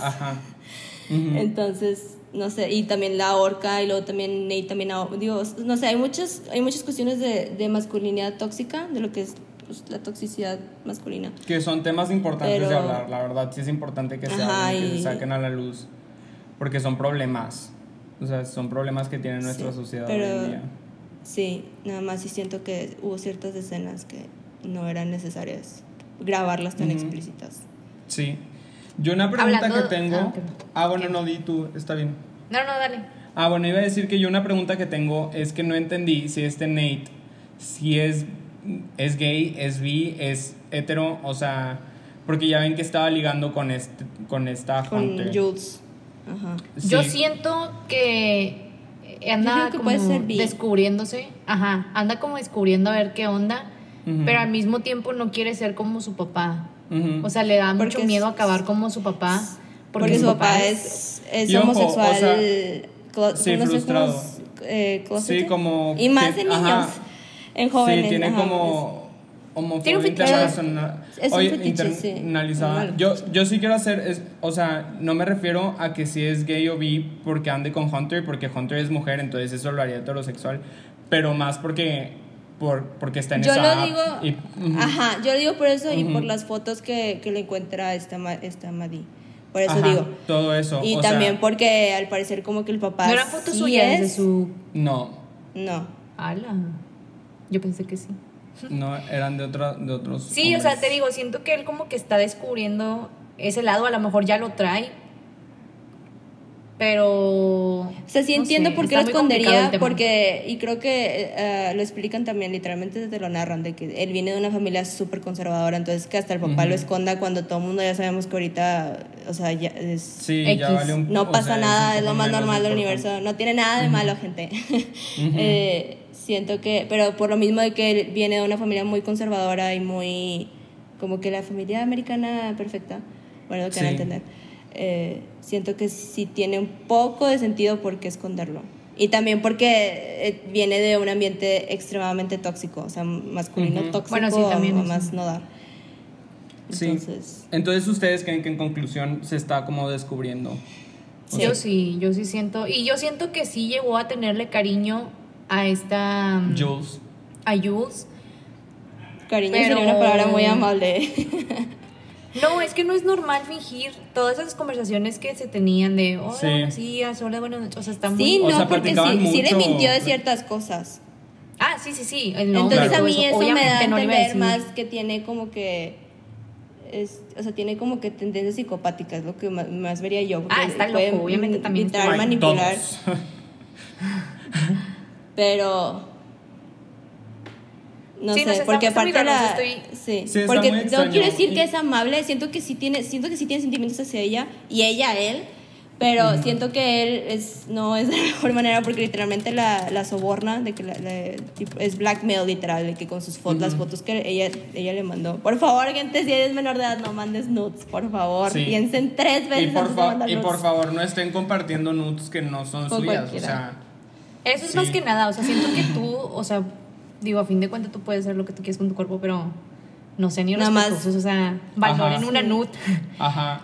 Entonces, no sé, y también la horca y luego también Nate también, digo, no sé, hay muchas, hay muchas cuestiones de, de masculinidad tóxica, de lo que es pues, la toxicidad masculina. Que son temas importantes de Pero- hablar, la verdad, sí es importante que se Ajá, hablen, que y- se saquen a la luz, porque son problemas, o sea, son problemas que tiene nuestra Sí, sociedad pero- hoy en día. Sí, nada más sí siento que hubo ciertas escenas que no eran necesarias grabarlas tan Ujú. explícitas. Sí. Yo una pregunta Hablando- que tengo... ah. Ah, bueno, ¿Qué? no, di tú, está bien. No, no, dale. Ah, bueno, iba a decir que yo una pregunta que tengo es que no entendí si este Nate, si es, es gay, es bi, es hetero, o sea, porque ya ven que estaba ligando con, este, con esta Con Hunter. Jules. Ajá. Yo Sí. siento que anda Yo que como puede ser descubriéndose. Ajá, anda como descubriendo a ver qué onda. Ujú. Pero al mismo tiempo no quiere ser como su papá. O sea, le da Porque mucho miedo acabar como su papá. Porque, su papá es, es Y ojo, homosexual. o sea, clo- sí, no frustrado. eh, closeted. Sí, como Y más en niños. ajá. En jóvenes. Sí, tiene ajá, como homofobia Tiene un fetiche. internacional. Es un Oye, fetiche, sí. internalizada. Normal. Yo, yo sí quiero hacer, es, o sea, no me refiero a que si es gay o bi porque ande con Hunter, porque Hunter es mujer, entonces eso lo haría heterosexual, pero más porque, por, porque está en Yo esa lo app digo, y- ajá, yo lo digo por eso y por las fotos que, que le encuentra esta, esta Madi. Por eso Ajá, digo. todo eso. Y o también sea, porque al parecer como que el papá No eran fotos sí suyas de es- su. No, No. Ala. Yo pensé que sí. no, eran de, otra, de otros. Sí, o sea, te digo, siento que él como que está descubriendo ese lado, a lo mejor ya lo trae. Pero. O sea, sí no entiendo sé, por qué lo escondería, porque, y creo que eh, lo explican también, literalmente te lo narran, de que él viene de una familia súper conservadora, entonces que hasta el papá Ujú. lo esconda cuando todo el mundo ya sabemos que ahorita, o sea, ya es, Sí, ya X. vale un no o pasa sea, nada, es lo más normal del universo, no tiene nada de malo, gente. Eh, siento que, pero por lo mismo de que él viene de una familia muy conservadora y muy, como que la familia americana perfecta, bueno, lo que van a Sí. entender. Eh, siento que sí tiene un poco de sentido por qué esconderlo. Y también porque eh, viene de un ambiente extremadamente tóxico, o sea, masculino Ujú. tóxico, Bueno, sí, también eso. más no dar. Sí. Entonces, Entonces, ¿ustedes creen que en conclusión se está como descubriendo? O Yo sea, sí, yo sí siento. Y yo siento que sí llegó a tenerle cariño a esta. Jules. A Jules. cariño Pero- sería una palabra muy amable. No, es que no es normal fingir todas esas conversaciones que se tenían de hola, Sí. buenos días, hola, buenas noches. O sea, está muy. Sí, O no, sea, porque sí, sí le mintió de ciertas cosas. Ah, sí, sí, sí. El nombre, Entonces a mí eso me da a no entender más que tiene como que es, o sea, tiene como que tendencias psicopáticas, lo que más, más vería yo. Ah, está loco, obviamente también Ay, manipular, pero no Sí, sé, porque aparte la estoy- sí, Sí, porque no extraño. quiero decir Y- que es amable, siento que sí tiene siento que sí tiene sentimientos hacia ella y ella a él. Pero siento que él es, no es de la mejor manera porque literalmente la, la soborna, de que la- la- tipo, es blackmail literal, de que con sus fotos, las fotos que ella, ella le mandó. Por favor, gente, si eres menor de edad, no mandes nudes, por favor. Sí. Piensen tres Y veces por, antes de fa- y por favor, no estén compartiendo nudes que no son Con suyas. cualquiera. O sea, Eso es Sí. más que nada, o sea, siento que tú, o sea, digo, a fin de cuentas tú puedes hacer lo que tú quieres con tu cuerpo, pero no sé, ni Nada más. o sea, valoren Ajá. una nude. ajá.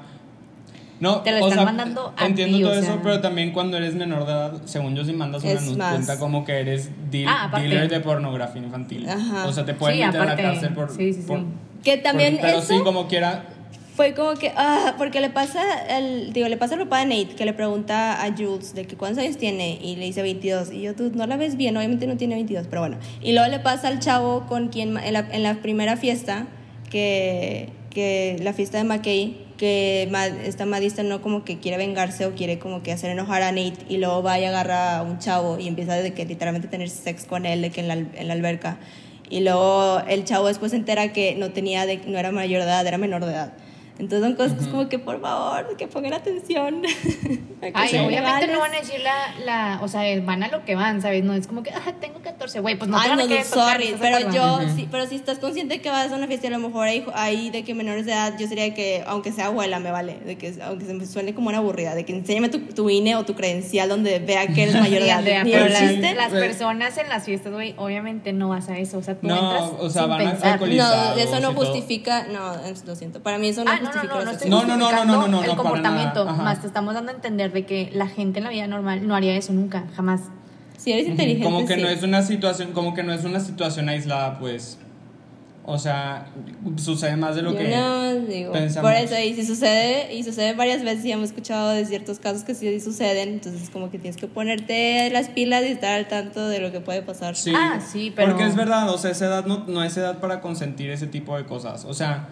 No, Te lo o están sea, mandando a entiendo ti, todo o eso, pero también cuando eres menor de edad, según yo, si mandas una más. cuenta como que eres deal- Ah, dealer de pornografía infantil. Ajá. O sea, te pueden Sí, meter aparte. a la cárcel por. Sí, sí, sí. por- Que por- también pero eso sí, como quiera. Fue como que, ah, porque le pasa, el, digo, le pasa al papá de Nate que le pregunta a Jules de que cuántos años tiene y le dice 22 y yo, tú no la ves bien, obviamente no tiene 22, pero bueno. Y luego le pasa al chavo con quien en la, en la primera fiesta, que, que la fiesta de McKay, que esta Madista no como que quiere vengarse o quiere como que hacer enojar a Nate y luego va y agarra a un chavo y empieza de que literalmente tener sex con él de que en la, en la alberca. Y luego el chavo después se entera que no tenía de, no era mayor de edad, era menor de edad. Entonces son cosas como que por favor, que pongan atención. Ay, Sí. obviamente no van a decir la, la, o sea, van a lo que van, ¿sabes? No es como que, ah, tengo 14, güey, pues no te Ay, van a no, querer no, sorry, ¿estás de pero yo, sí, pero si estás consciente que vas a una fiesta y a lo mejor hay, hay de que menores de edad, yo sería que, aunque sea abuela, me vale, de que, aunque se me suene como una aburrida, de que enséñame tu, tu INE o tu credencial donde vea que eres mayor de edad. Pero Pero las, las güey. personas en las fiestas, güey, obviamente no vas a eso, o sea, tú No, entras o sea, sin van a pensar. alcoholizar. No, eso no todo. justifica, no, lo siento, para mí eso no Ah, no, no, no, no. No, no, no, no, justificando no, no, no, el comportamiento, más te estamos dando a entender de que la gente en la vida normal no haría eso nunca, jamás. Si eres inteligente, Como que sí. no es una situación, como que no es una situación aislada, pues. O sea, sucede más de lo Yo que no digo. pensamos. Por eso, y si sucede, y sucede varias veces, y hemos escuchado de ciertos casos que sí suceden, entonces como que tienes que ponerte las pilas y estar al tanto de lo que puede pasar. Sí, Ah, sí, pero- Porque es verdad, o sea, esa edad no, no es edad para consentir ese tipo de cosas. O sea,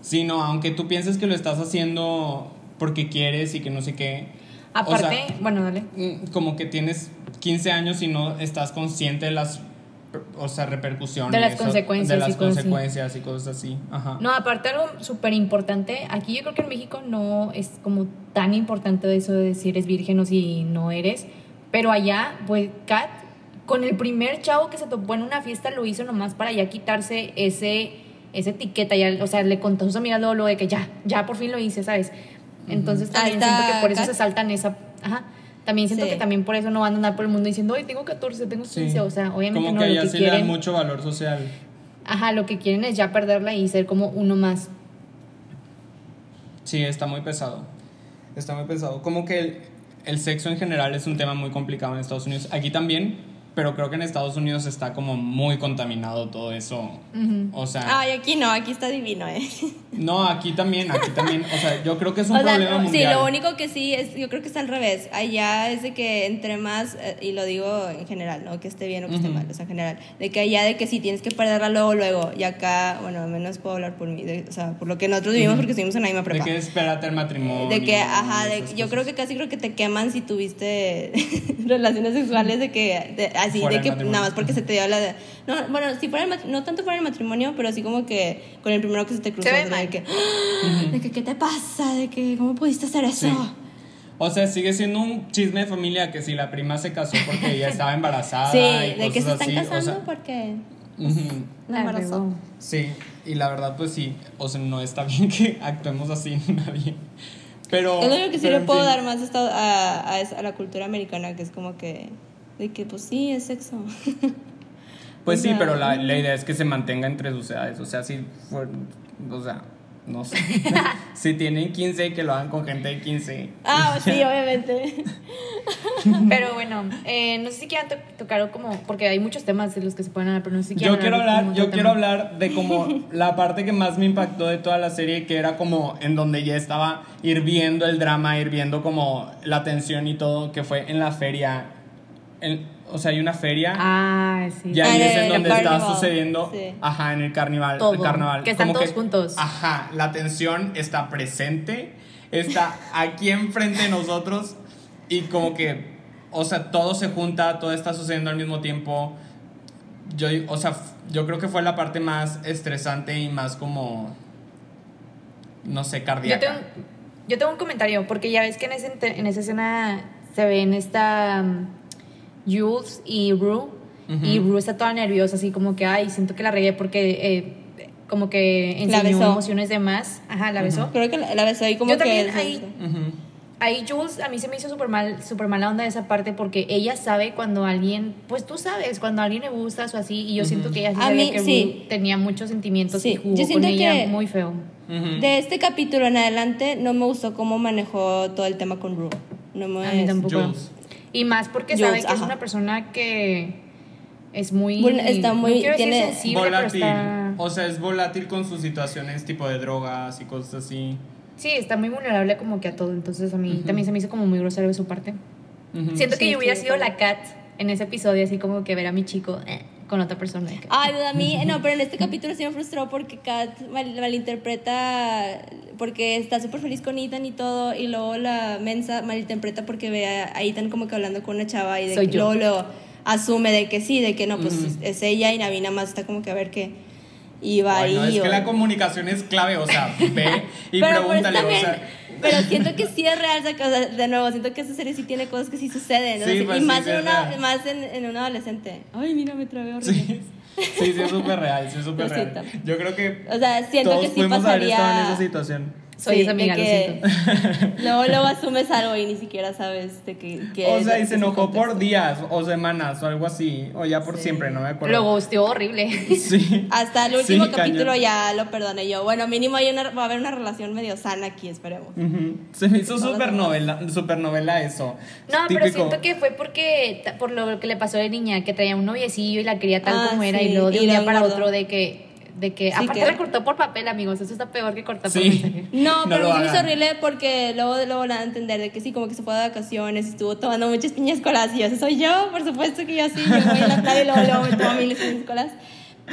sino aunque tú pienses que lo estás haciendo porque quieres y que no sé qué. o Aparte, sea, bueno, dale. mm, como que tienes 15 años y no estás consciente de las o sea, repercusiones. De las o- consecuencias De y las así. consecuencias y cosas así. Ajá. No, aparte algo súper importante, aquí yo creo que en México no es como tan importante eso de si eres virgen o si no eres, pero allá, pues Kat, con el primer chavo que se topó en una fiesta lo hizo nomás para ya quitarse ese, esa etiqueta, ya, o sea, le contó a sus amigas luego, luego de que ya, ya por fin lo hice, ¿sabes? Entonces también está siento que por eso se saltan esa... Ajá. También siento Sí. que también por eso no van a andar por el mundo diciendo, ay, tengo 14, tengo 15, Sí. o sea, obviamente como no, que lo que sí le dan quieren... mucho valor social. Ajá, lo que quieren es ya perderla y ser como uno más. Sí, está muy pesado. Está muy pesado. Como que el, el sexo en general es un tema muy complicado en Estados Unidos. Aquí también, pero creo que en Estados Unidos está como muy contaminado todo eso. O sea, Ay, aquí no, aquí está divino, ¿eh? no, aquí también, aquí también. O sea, yo creo que es un O sea, problema no, sí, mundial. lo único que sí es, yo creo que está al revés. Allá es de que entre más, eh, y lo digo en general, no que esté bien o que esté mal, o sea, en general, de que allá de que sí tienes que perderla luego, luego, y acá, bueno, al menos puedo hablar por mí, de- o sea, por lo que nosotros vivimos porque estuvimos en la misma De prepa. que espérate el matrimonio. De que, ajá, de- yo creo que casi creo que te queman si tuviste relaciones sexuales de que, de- así, Fuera de que nada más porque se te dio la... de- no, bueno, si fuera el no tanto fuera el matrimonio, pero así como que con el primero que se te cruzó, Se de mal. que, ¡ah! de que, ¿qué te pasa? De que, ¿cómo pudiste hacer eso? Sí. O sea, sigue siendo un chisme de familia que si la prima se casó porque ella estaba embarazada. Sí, y de que se están así, o casando sea, porque ujú. la embarazó. Sí, y la verdad, pues sí, o sea, no está bien que actuemos así nadie. Pero. Es lo único que sí le puedo fin. dar más a, a, a la cultura americana, que es como que, de que pues sí, es sexo. Pues O sí, pero la, la idea es que se mantenga entre sus edades. O sea, si fue- O sea, no sé. si tienen 15, que lo hagan con gente de 15. Ah, sí, obviamente. Pero bueno, eh, no sé si quieran to- tocar como, porque hay muchos temas de los que se pueden hablar, pero no sé si Yo quieran quiero como hablar, yo tema. quiero hablar de como la parte que más me impactó de toda la serie, que era como en donde ya estaba hirviendo el drama, hirviendo como la tensión y todo, que fue en la feria. En- o sea, hay una feria. Ah, sí. Y ahí Ah, es en donde está sucediendo, sí. ajá, en el carnaval, Todo, el carnaval. que están Como todos juntos. Ajá, la tensión está presente, está aquí enfrente de nosotros y como que, o sea, todo se junta, todo está sucediendo al mismo tiempo. Yo, o sea, yo creo que fue la parte más estresante y más como, no sé, Yo cardíaca. tengo, yo tengo un comentario, porque ya ves que en, ese, en esa escena se ven esta um, Jules y Rue, y Ujú. Rue está toda nerviosa, así como que, ay, siento que la regué porque eh, como que enseñó emociones de más. Ajá, la besó. Creo que la, la besó ahí como Yo que... también ahí-. Ahí Jules a mí se me hizo súper mal, súper mala onda esa parte porque ella sabe cuando alguien, pues tú sabes, cuando a alguien le gustas o así, y yo siento que ella sí A sabía mí, que sí. Rue tenía muchos sentimientos Sí, y jugó yo siento con ella que- muy feo. De este capítulo en adelante no me gustó cómo manejó todo el tema con Rue. No me... A mí tampoco. Jules. Y más porque Jules, sabe que es una persona que es muy. Vulne- está muy- no quiero decir tiene- sensible, Volátil. pero está. O sea, es volátil con sus situaciones tipo de drogas y cosas así. Sí, está muy vulnerable como que a todo. Entonces a mí también se me hizo como muy grosero de su parte. Siento que Sí, yo hubiera sido la Kat en ese episodio, así como que ver a mi chico eh, con otra persona. Ay, a mí, no, pero en este capítulo sí me frustró porque Kat mal- malinterpreta, porque está súper feliz con Ethan y todo, y luego la mensa malinterpreta porque ve a, Ethan como que hablando con una chava y de Soy que yo. luego lo asume de que sí, de que no, pues es, es ella y Navi nada más está como que a ver qué. Y va Ay, no, ahí. es que la comunicación es clave, o sea, ve y pero pues pregúntale, también, o sea. Pero siento que sí es real, o sea, de nuevo, siento que esa serie sí tiene cosas que sí suceden, ¿no? Sí, Así- pues y sí, más, sí en una, real. más en, en un adolescente. Ay, mira, me trabé horrible. Sí, sí, sí, es súper real, sí, es súper real. Yo creo que O sea, siento todos que sí estado en pasaría- esa situación. Soy esa amiga, lo que luego, luego asumes algo y ni siquiera sabes de que O sea, y se enojó por días o semanas o algo así, o ya por Sí. siempre, no me acuerdo. Lo ghosteó horrible. Sí. Hasta el último Sí, capítulo cañón. ya lo perdoné yo. Bueno, mínimo hay una, va a haber una relación medio sana aquí, esperemos. Se me hizo súper novela, super novela eso. No, pero siento que fue porque por lo que le pasó a la niña, que traía un noviecillo y la quería tal Ah, como era, sí, y luego de y un día para otro de que, de que Sí, aparte que- la cortó por papel, amigos, eso está peor que cortar por Sí. mensaje. No, No pero sí me hizo horrible porque luego, luego van a entender de que sí, como que se fue de vacaciones, estuvo tomando muchas piñas colas y yo, "Ese soy yo, por supuesto que yo sí, yo voy a la playa y luego, luego me tomo miles de piñas colas.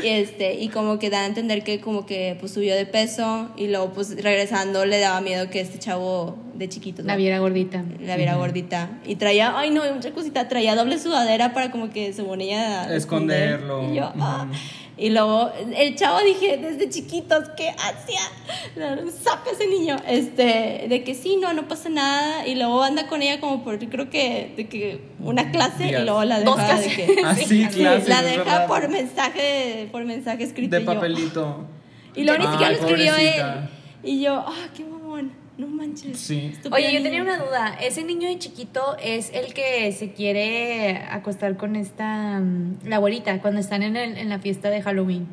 Y, este, y como que dan a entender que como que pues subió de peso y luego pues regresando le daba miedo que este chavo de chiquito ¿no? La viera gordita. la viera gordita y traía, ay no, mucha cosita, traía doble sudadera para como que según ella esconder. Esconderlo. Y yo, ah. Y luego el chavo dije, desde chiquitos, ¿qué hacía? A ese niño. Este, de que sí, no, no pasa nada. Y luego anda con ella como por, creo que, de que una clase Días. y luego la Dos deja de clases. que... Así, Sí, clases, la deja verdad. por mensaje, por mensaje escrito. De y yo, papelito. y luego ni siquiera Ay, lo escribió pobrecita. él. Y yo, ah, qué mamón, no manches. Sí. Oye, yo tenía una duda. ¿Ese niño de chiquito es el que se quiere acostar con esta, mm, la abuelita, cuando están en, el- en la fiesta de Halloween?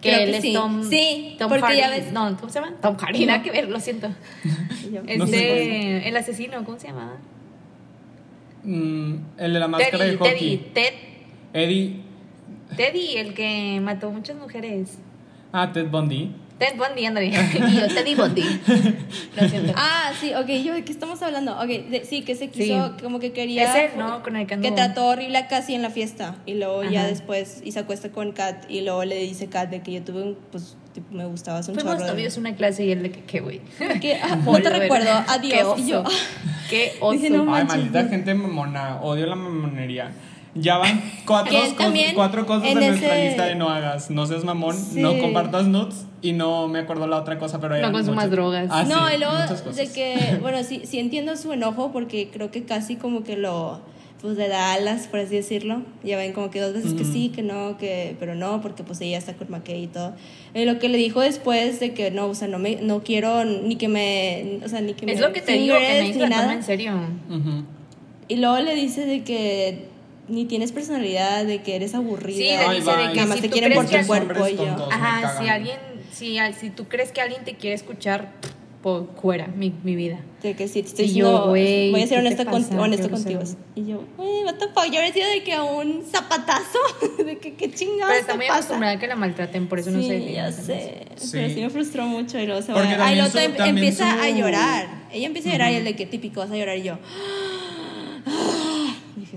Que Creo él que es sí. Tom, Sí, Tom porque Hardy. ya ves- No, ¿cómo se llama? Tom Hardy, nada que ver, lo siento. Este, No sé el asesino, ¿cómo se llamaba? Mm, el de la máscara Teddy, de hockey. Teddy, Ted, Eddie. Teddy, el que mató muchas mujeres. Ah, Ted Bundy. Ted Bundy, ándale. Y yo, Teddy Bundy. Lo siento. Ah, sí, ok, yo de qué estamos hablando. Ok, de- sí, que se quiso, Sí. como que quería. Es él, ¿no? Con el que Que trató horrible a Cassie en la fiesta. Y luego ya Ajá. después, y se acuesta con Kat. Y luego le dice Kat de que yo tuve un. Pues, tipo, me gustaba un Fuimos chorro. de- novios una clase y él de que, ¿qué, güey? Que, ah, no te recuerdo, Qué adiós. oso. Y yo, Qué oso. Dije, no Ay, maldita gente mamona. Odio la mamonería. Ya van cuatro, cos- cuatro cosas en, en nuestra ese- lista de no hagas. No seas mamón, Sí. no compartas nudes y no me acuerdo la otra cosa, pero No consumas muchas. drogas. Ah, no, sí, y luego de que, bueno, sí, sí entiendo su enojo porque creo que casi como que lo, pues le da alas, por así decirlo. Ya ven como que dos veces que sí, que no, que, pero no, porque pues ella está con McKay y todo. Y lo que le dijo después de que no, o sea, no me, no quiero ni que me, o sea, ni que me Es lo que te digo, que nadie se ni nada. en serio. Ujú. Y luego le dice de que ni tienes personalidad, de que eres aburrida. Sí, le Ay, dice de que Nada más si te quieren por tu cuerpo y yo. Ajá, si alguien, Si, al- si tú crees que alguien te quiere escuchar, pues fuera, mi, mi vida. De que sí, te estoy yo, güey, voy a ser ¿qué te honesta, con- honesto contigo. Y yo, güey, what the fuck, yo habría sido de que a un zapatazo, de que qué chingados Pero está muy pasa. acostumbrada a que la maltraten, por eso no sí, sé. ya sé. Sí. Pero sí me frustró mucho y luego se Porque va. Ay, también luego su- em- empieza su- a llorar. Ella empieza a llorar y el de que típico vas a llorar y yo. Dije,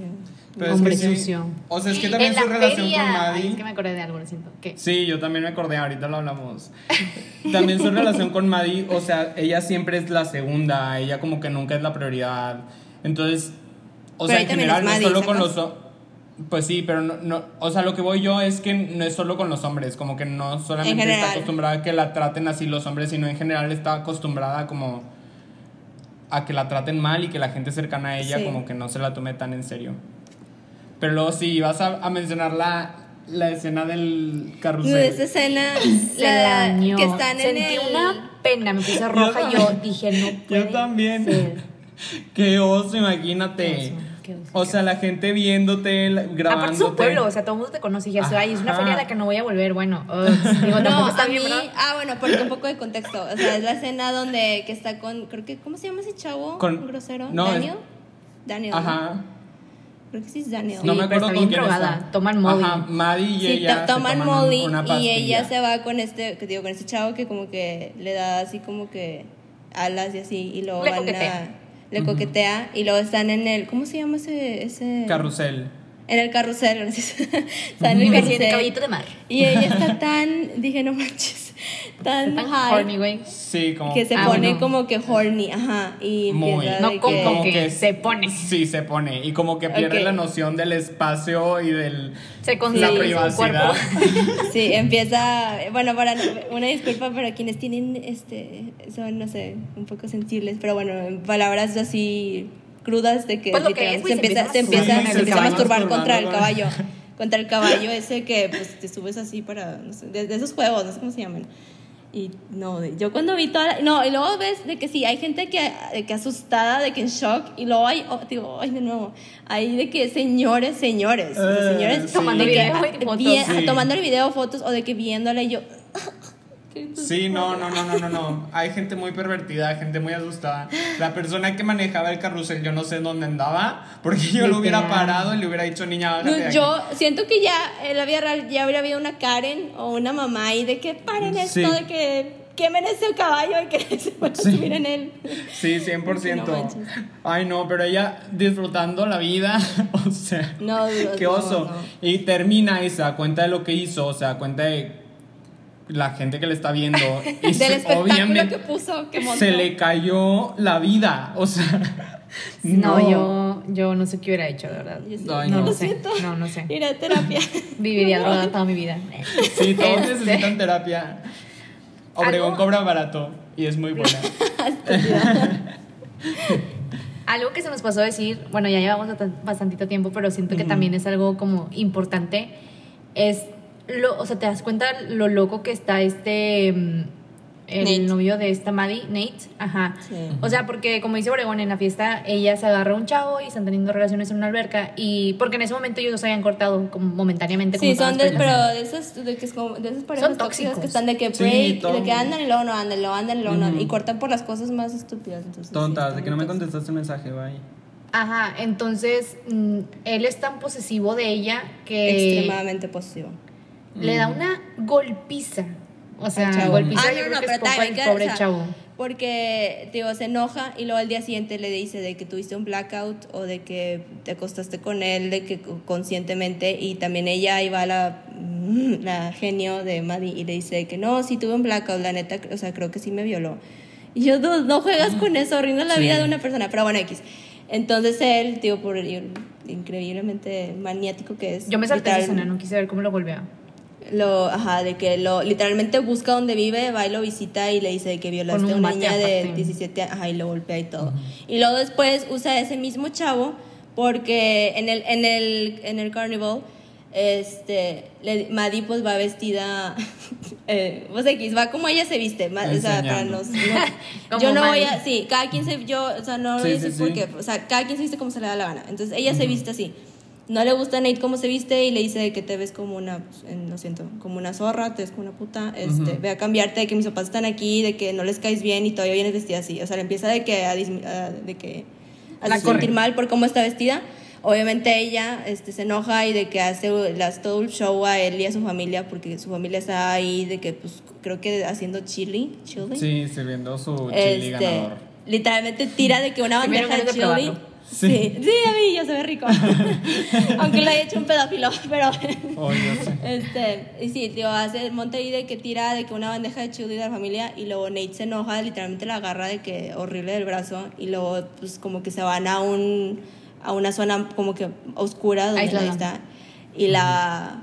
Pero es Hombre sí, sucio. O sea, es que también en su la relación feria. con Ay, Maddie. es que me acordé de algo, lo siento. ¿Qué? Sí, yo también me acordé, ahorita lo hablamos. También su relación con Maddie, o sea, ella siempre es la segunda, ella como que nunca es la prioridad. Entonces, o Pero sea, en general es no es Maddie, solo con los... Pues sí, pero no, no, o sea, lo que voy yo es que no es solo con los hombres, como que no solamente está acostumbrada a que la traten así los hombres, sino en general está acostumbrada como a que la traten mal y que la gente cercana a ella Sí. como que no se la tome tan en serio. Pero luego sí, vas a, a mencionar la, la escena del carrusel. De esa escena, la, la que están en Sentí el. una pena, me puse roja y yo dije, no puede Yo también. ser. Qué oso, imagínate. Qué oso, qué oso, o sea, la gente viéndote, la- Aparte grabándote. es un pueblo, o sea, todo el mundo te conoce y ya ay, es una Ajá. feria a la que no voy a volver, bueno, ups, digo, No, está a bien, mí, ah, bueno, porque un poco de contexto. O sea, es la escena donde que está con, creo que, ¿cómo se llama ese chavo? Con- grosero. no, es- Daniel. Daniel. ¿no? Ajá. Creo que sí es Daniel. no me pero acuerdo está con bien quién drogada, está. toman Molly. Ajá, Maddie y Sí, ella toman un- Molly una y ella se va con este, que digo, con este chavo que como que le da así como que alas y así y luego Le van coquetea. a le coquetea y luego están en el ¿cómo se llama ese ese Carrusel. en el carrusel, gracias. están en el carrusel. caballito de mar. Y ella está tan, dije, no manches, tan, Tan high horny, güey. Sí, como. que se Ah, pone bueno. como que horny, ajá, y Muy. empieza No de como que, que se pone. Sí, se pone. Y como que pierde la noción del espacio y del. Se la privacidad. Sí, empieza, bueno, para una disculpa para quienes tienen, este, son, no sé, un poco sensibles, pero bueno, en palabras así crudas de que, Pues lo que literalmente es, güey, se empieza, se empieza, se empieza a se masturbar contra el caballo, contra el caballo ese que pues te subes así para, no sé, de, de esos juegos, no sé cómo se llaman. Y no, yo cuando vi toda la- No, y luego ves de que sí, hay gente que, de que asustada, de que en shock, y luego hay, oh, digo, ay, de nuevo, hay de que señores, señores, o sea, Eh, señores sí. Tomando video fotos. Sí. tomando el video, fotos, o de que viéndole y yo... Sí, no, no, no, no, no, no. Hay gente muy pervertida, gente muy asustada. La persona que manejaba el carrusel, yo no sé dónde andaba, porque yo lo hubiera parado y le hubiera dicho, niña, No, de aquí". yo siento que ya en la vida real ya habría habido una Karen o una mamá ahí de que paren esto, Sí. de que quemen ese caballo y que se van a Sí. subir en él. Sí, 100%. No. Ay, no, pero ella disfrutando la vida, o sea, No, dudas, qué oso. no. Y termina y se da cuenta de lo que hizo, o se da cuenta de la gente que le está viendo. Y Del se- obviamente que puso, que se le cayó la vida, o sea, No, yo, yo no sé qué hubiera hecho, de verdad. Sí, Ay, no, no. lo sé. siento. No, no sé. Ir a terapia. Viviría drogada toda mi vida. Sí, todos Este. necesitan terapia. Obregón Algo- cobra barato y es muy buena. Algo que se nos pasó a decir, bueno, ya llevamos bast- bastantito tiempo, pero siento que también es algo como importante, es, lo, o sea, te das cuenta lo loco que está este, mm, el Nate. novio de esta Maddie, Nate, ajá. Sí. O sea, porque como dice Obregón, en la fiesta ella se agarra a un chavo y están teniendo relaciones en una alberca y porque en ese momento ellos se habían cortado como momentáneamente. como Sí, son de, pero de esas, de que es como, de esas parejas Son tóxicas tóxicos. que están de que Sí, break, y de que andan y luego no andan, y luego andan y luego no, y cortan por las cosas más estúpidas. Entonces, sí, Tontas, de que no me contestaste el mensaje, bye. Ajá, entonces mm, él es tan posesivo de ella que Extremadamente le da una golpiza. O sea, chavo. golpiza Ah, yo no, creo no, que pero es poco también el que, pobre o sea, chavo. Porque, digo, se enoja y luego al día siguiente le dice de que tuviste un blackout o de que te acostaste con él, de que conscientemente, y también ella iba a la, la genio de Maddie y le dice de que no, sí tuve un blackout, la neta, o sea, creo que sí me violó. Y yo, no, no juegas con eso, arruinas la Sí. vida de una persona, pero bueno, X. Entonces él, tío, por el increíblemente maniático que es. Yo me salté esa escena, no quise ver cómo lo golpea. Lo, ajá, de que lo literalmente busca donde vive, va y lo visita y le dice de que violaste a un una niña de aparte. 17 años, ajá, y lo golpea y todo. Y luego después usa ese mismo chavo porque en el en el en el carnival este le, Maddie pues va vestida eh, pues X, va como ella se viste, ma- o sea, para nos- no- yo no voy Maddie. a sí, cada quien se yo, o sea, no voy Sí, sí, por sí. o sea, cada quien se viste como se le da la gana. Entonces ella se viste así. No le gusta a Nate cómo se viste y le dice que te ves como una, pues, lo siento, como una zorra, te ves como una puta, este, ve a cambiarte, de que mis papás están aquí, de que no les caes bien y todavía vienes vestida así. O sea, le empieza de que a, a- de que a sentir mal por cómo está vestida. Obviamente ella este, se enoja y de que hace le hace todo el show a él y a su familia porque su familia está ahí, de que pues creo que haciendo chili, chili. Sí, sirviendo su chili Este, ganador. literalmente tira de que una bandeja de chili. Probarlo. Sí, sí, a mí ya se ve rico. Aunque le haya hecho un pedófilo, pero. Oh, yo sé. Este, y sí, tío, hace el monte ahí de que tira de que una bandeja de chili de la familia y luego Nate se enoja, literalmente la agarra de que horrible del brazo y luego pues como que se van a un a una zona como que oscura donde Aislada. Está y la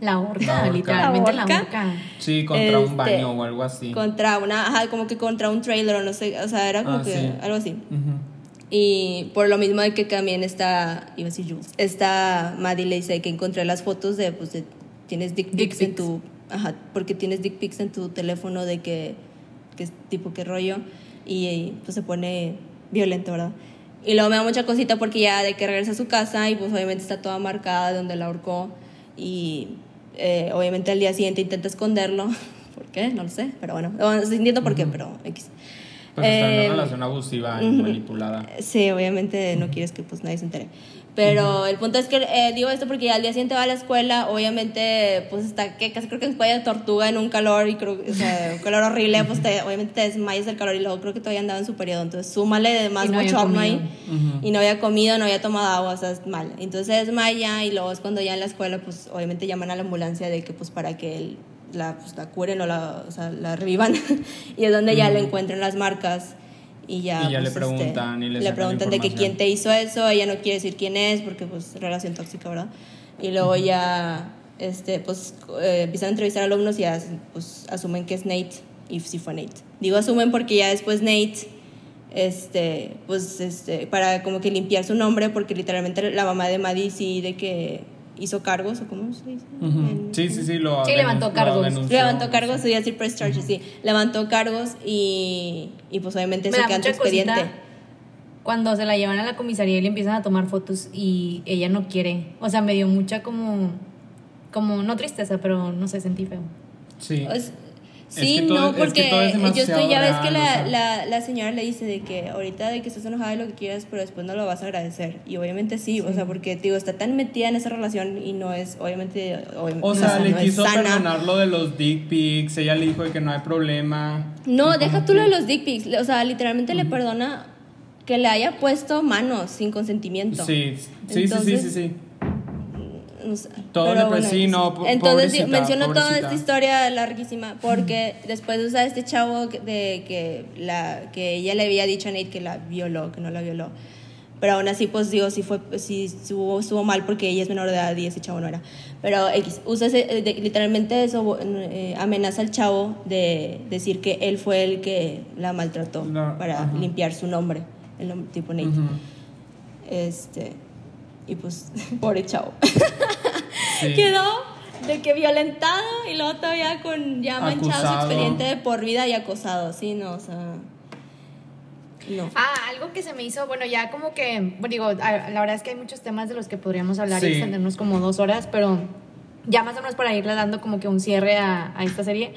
La horca, literalmente La horca. Sí, contra un Este, baño o algo así. contra una, ajá, como que contra un trailer o no sé, o sea, era como Ah, que sí. algo así. Ujú. Y por lo mismo de que también está, iba a decir Jules, está Maddie le dice que encontré las fotos de, pues, de- tienes dick Dick pics en tu, ajá, porque tienes dick pics en tu teléfono de que, que tipo qué rollo, y pues se pone violento, ¿verdad? Y luego me da mucha cosita porque ya de que regresa a su casa y pues obviamente está toda marcada de donde la ahorcó y eh, obviamente al día siguiente intenta esconderlo. ¿Por qué? No lo sé, pero bueno, sí entiendo por qué, pero X. Pues está en Eh, una relación abusiva y ujú. manipulada. Sí, obviamente no quieres que pues nadie se entere. Pero el punto es que eh, digo esto porque ya al día siguiente va a la escuela, obviamente pues está que casi creo que en cuello de tortuga en un calor y creo, o sea, un calor horrible, pues te, obviamente te desmayas del calor y luego creo que todavía andaba en su periodo, entonces súmale de más no bochorno ahí Ujú. y no había comido, no había tomado agua, o sea, es mal. Entonces se desmaya y luego es cuando ya en la escuela pues obviamente llaman a la ambulancia de que pues para que él la, pues, la curen o la, o sea, la revivan y es donde ya le encuentran las marcas y ya, Y ya le pues, preguntan y le preguntan de que quién te hizo eso, ella no quiere decir quién es porque pues relación tóxica, ¿verdad? Y luego ya este pues eh, empiezan a entrevistar a alumnos y ya pues asumen que es Nate y sí fue Nate. Digo asumen porque ya después Nate este pues este para como que limpiar su nombre porque literalmente la mamá de Maddie sí de que hizo cargos o cómo se dice Ujú. En- Sí, sí, sí, lo Sí, levantó lo cargos. denunció. Levantó cargos, a decir press charges, sí. Levantó cargos y, y pues obviamente da queda en expediente. Cuando se la llevan a la comisaría y le empiezan a tomar fotos y ella no quiere. O sea, me dio mucha como. Como, no tristeza, pero no sé, sentí feo. Sí. Sí, que todo- no, es que porque todo es yo estoy, ya ves que la, o sea. la, la señora le dice de que ahorita de que estás enojada de lo que quieras, pero después no lo vas a agradecer. Y obviamente sí, o sea, porque digo, está tan metida en esa relación y no es, obviamente, obvi- O sea, le no es quiso perdonar lo de los dick pics, ella le dijo de que no hay problema. No, deja tú lo de los dick pics. O sea, literalmente le perdona que le haya puesto manos sin consentimiento. Sí, sí, sí, sí, Entonces, sí, sí. Todo pero pues sí, no, po- Entonces pobrecita, menciono toda pobrecita. esta historia larguísima porque después usa este chavo de que la que ella le había dicho a Nate que la violó, que no la violó. Pero aún así, pues digo, sí fue, sí estuvo, estuvo mal porque ella es menor de edad y ese chavo no era. Pero X, usa ese, de- literalmente eso, eh, amenaza al chavo de decir que él fue el que la maltrató No, para ajá. limpiar su nombre, el nombre tipo Nate. Ujú. Este, y pues, pobre chavo. Sí. Quedó de que violentado y luego todavía con ya manchado su Acusado. expediente de por vida y acosado, sí, no, o sea, no. Ah, algo que se me hizo, bueno, ya como que, bueno, digo, a- la verdad es que hay muchos temas de los que podríamos hablar y Sí. extendernos como dos horas, pero ya más o menos para irle dando como que un cierre a, a esta serie.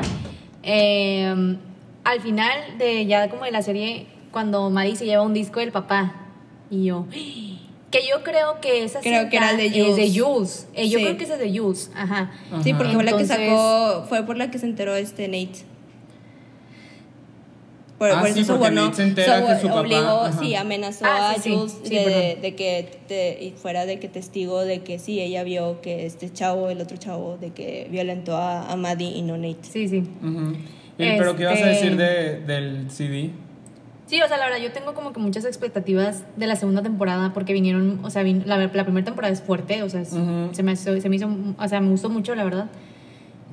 Eh, al final de ya como de la serie, cuando Maddie se lleva un disco del papá y yo, que yo creo que esa Creo que era de cinta es de Jules. Jules. Eh, yo Sí. creo que esa es de Jules, ajá. Sí, porque fue la que sacó, fue por la que se enteró este Nate. Por, Ah, por sí, eso porque Nate se entera que su papá- obligó, ajá. sí, amenazó Ah, a sí, sí, Jules sí, de, que te- y fuera de que testigo de que sí, ella vio que este chavo, el otro chavo, de que violentó a, a Maddie y no Nate. Sí, sí. Pero ¿qué ibas a Este- decir de, del CD? Sí, o sea, la verdad, yo tengo como que muchas expectativas de la segunda temporada porque vinieron, o sea, vin- la, la primera temporada es fuerte, o sea, es- Ujú. se, me, hizo- se me hizo, o sea, me gustó mucho, la verdad.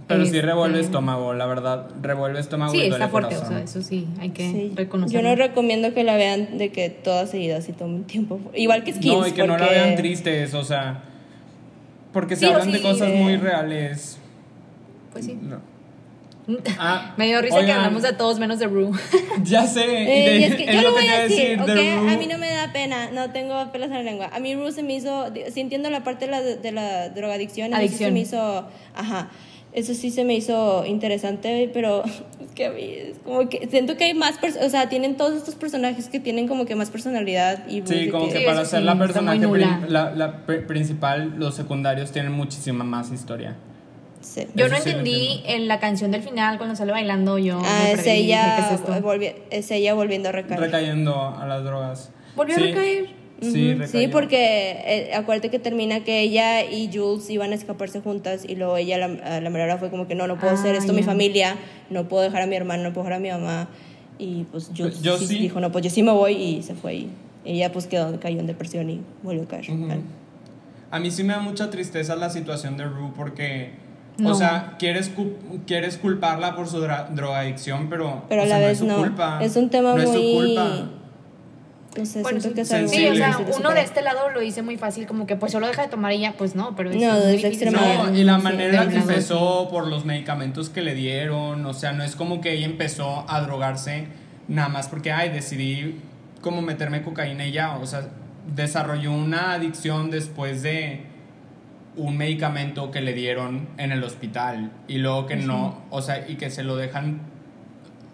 Pero sí Este- revuelve estómago, la verdad. Revuelve estómago Sí, y duele está fuerte, o corazón. sea, eso sí, hay que Sí. reconocerlo. Yo no recomiendo que la vean de que todas seguidas y tomen tiempo. Igual que Skins. No, y que no la porque- vean tristes, o sea. Porque se Sí, o hablan de sí, cosas eh. muy reales. Pues sí. No. Ah, Me dio risa que hablamos de todos menos de Rue. Ya sé. Eh, de- y es que es yo lo voy a decir. A mí no me da pena, no tengo pelos en la lengua. A mí Rue se me hizo, sí entiendo la parte de la, de la drogadicción, eso sí se Adicción. me hizo, ajá, eso sí se me hizo interesante, pero es que a mí es como que siento que hay más, o sea, tienen todos estos personajes que tienen como que más personalidad y Sí, como que para eso ser sí, la personaje la, la pr- principal, los secundarios tienen muchísima más historia. Sí. Yo no sí entendí en la canción del final cuando sale bailando yo. Ah, me es ella, ¿qué es volvi- es ella volviendo a recaer. Recayendo a las drogas. ¿Volvió Sí. a recaer? Sí, Ujú, recayó. Sí, porque eh, acuérdate que termina que ella y Jules iban a escaparse juntas y luego ella, la, a la mera hora fue como que no, no puedo hacer Ah, esto a mi familia, no puedo dejar a mi hermano, no puedo dejar a mi mamá. Y pues Jules Yo sí sí. dijo, no, pues yo sí me voy y se fue. Y ella pues quedó, cayó en depresión y volvió a caer. Ujú. A mí sí me da mucha tristeza la situación de Rue porque, o No. sea, quieres, quieres culparla por su dra- drogadicción, pero, Pero a sea, la no vez es su no. culpa. Es un tema no es su muy... culpa. No sé, Bueno, siento que es sí, algo Sí, o sea, uno de este lado lo dice muy fácil, como que pues solo deja de tomar y ya, pues no, pero es No, muy es difícil extremadamente-. No, y la Sí, manera en la que empezó por los medicamentos que le dieron, o sea, no es como que ella empezó a drogarse nada más porque, ay, decidí como meterme cocaína y ya, o sea, desarrolló una adicción después de un medicamento que le dieron en el hospital y luego que no, o sea, y que se lo dejan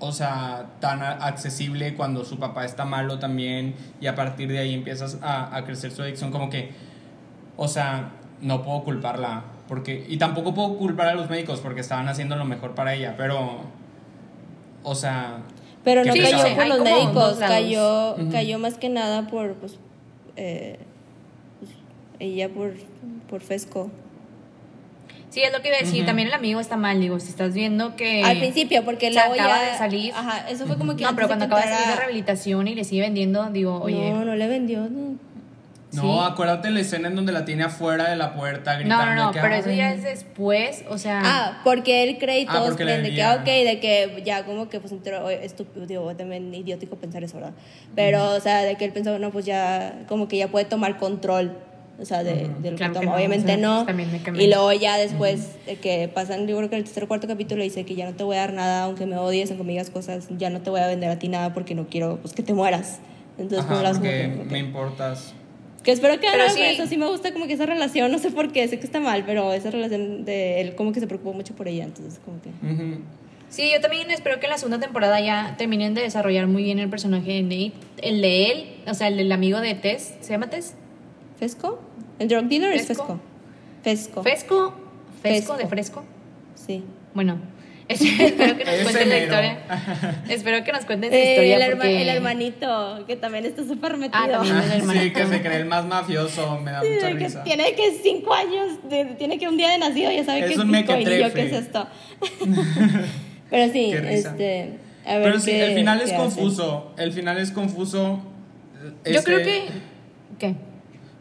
o sea, tan accesible cuando su papá está malo también y a partir de ahí empiezas a, a crecer su adicción como que, o sea, no puedo culparla porque y tampoco puedo culpar a los médicos porque estaban haciendo lo mejor para ella, pero o sea, Pero no cayó sí, por los médicos, cayó, cayó más que nada por, pues, eh, pues, ella por, por Fesco. Sí, es lo que iba a decir. Ujú. También el amigo está mal, digo, si estás viendo que. Al principio, porque luego acaba ya- de salir. Ajá, eso fue como que No, pero cuando acaba de salir de rehabilitación y le sigue vendiendo, digo, oye. No, no le vendió, no. no, Sí. acuérdate la escena en donde la tiene afuera de la puerta No, gritando no, no, de que, pero eso ya es después, o sea. Ah, porque él cree y Ah, todos porque le creen de que, ah, ok, de que ya como que pues entró, estúpido, digo, también idiótico pensar eso, ¿verdad? Pero, o sea, de que él pensó, no, pues ya, como que ya puede tomar control, o sea, de, de lo Claro que toma. no, Obviamente o sea, no. pues, también me quemé. Y luego ya después de que pasan, yo creo que el tercer o cuarto capítulo dice que ya no te voy a dar nada, aunque me odies, aunque me digas cosas, ya no te voy a vender a ti nada porque no quiero, pues, que te mueras. Entonces, Ajá, como las porque como que- me importas. que espero que Pero sí. eso. Sí me gusta como que esa relación, no sé por qué, sé que está mal, pero esa relación de él como que se preocupó mucho por ella, entonces como que... Ujú. Sí, yo también espero que en la segunda temporada ya terminen de desarrollar muy bien el personaje de Nate. El de él, o sea, el del amigo de Tess. ¿Se llama Tess? ¿Fesco? ¿El drug dealer es Fesco. Fesco? Fesco. ¿Fesco? ¿Fesco Fesco. de fresco? Sí. Bueno, espero que nos cuenten la historia. Espero que nos cuenten su Eh, historia. el, herma- porque... el hermanito, que también está súper metido. Ah, también el hermanito. Sí, que se cree el más mafioso, me da Sí, mucha que risa. tiene que cinco años, de- tiene que un día de nacido, ya sabe Es que es un Bitcoin y yo qué es esto. Pero sí, este... A ver Pero sí, qué- el final es hace. confuso. El final es confuso. Yo Este, creo que... ¿Qué?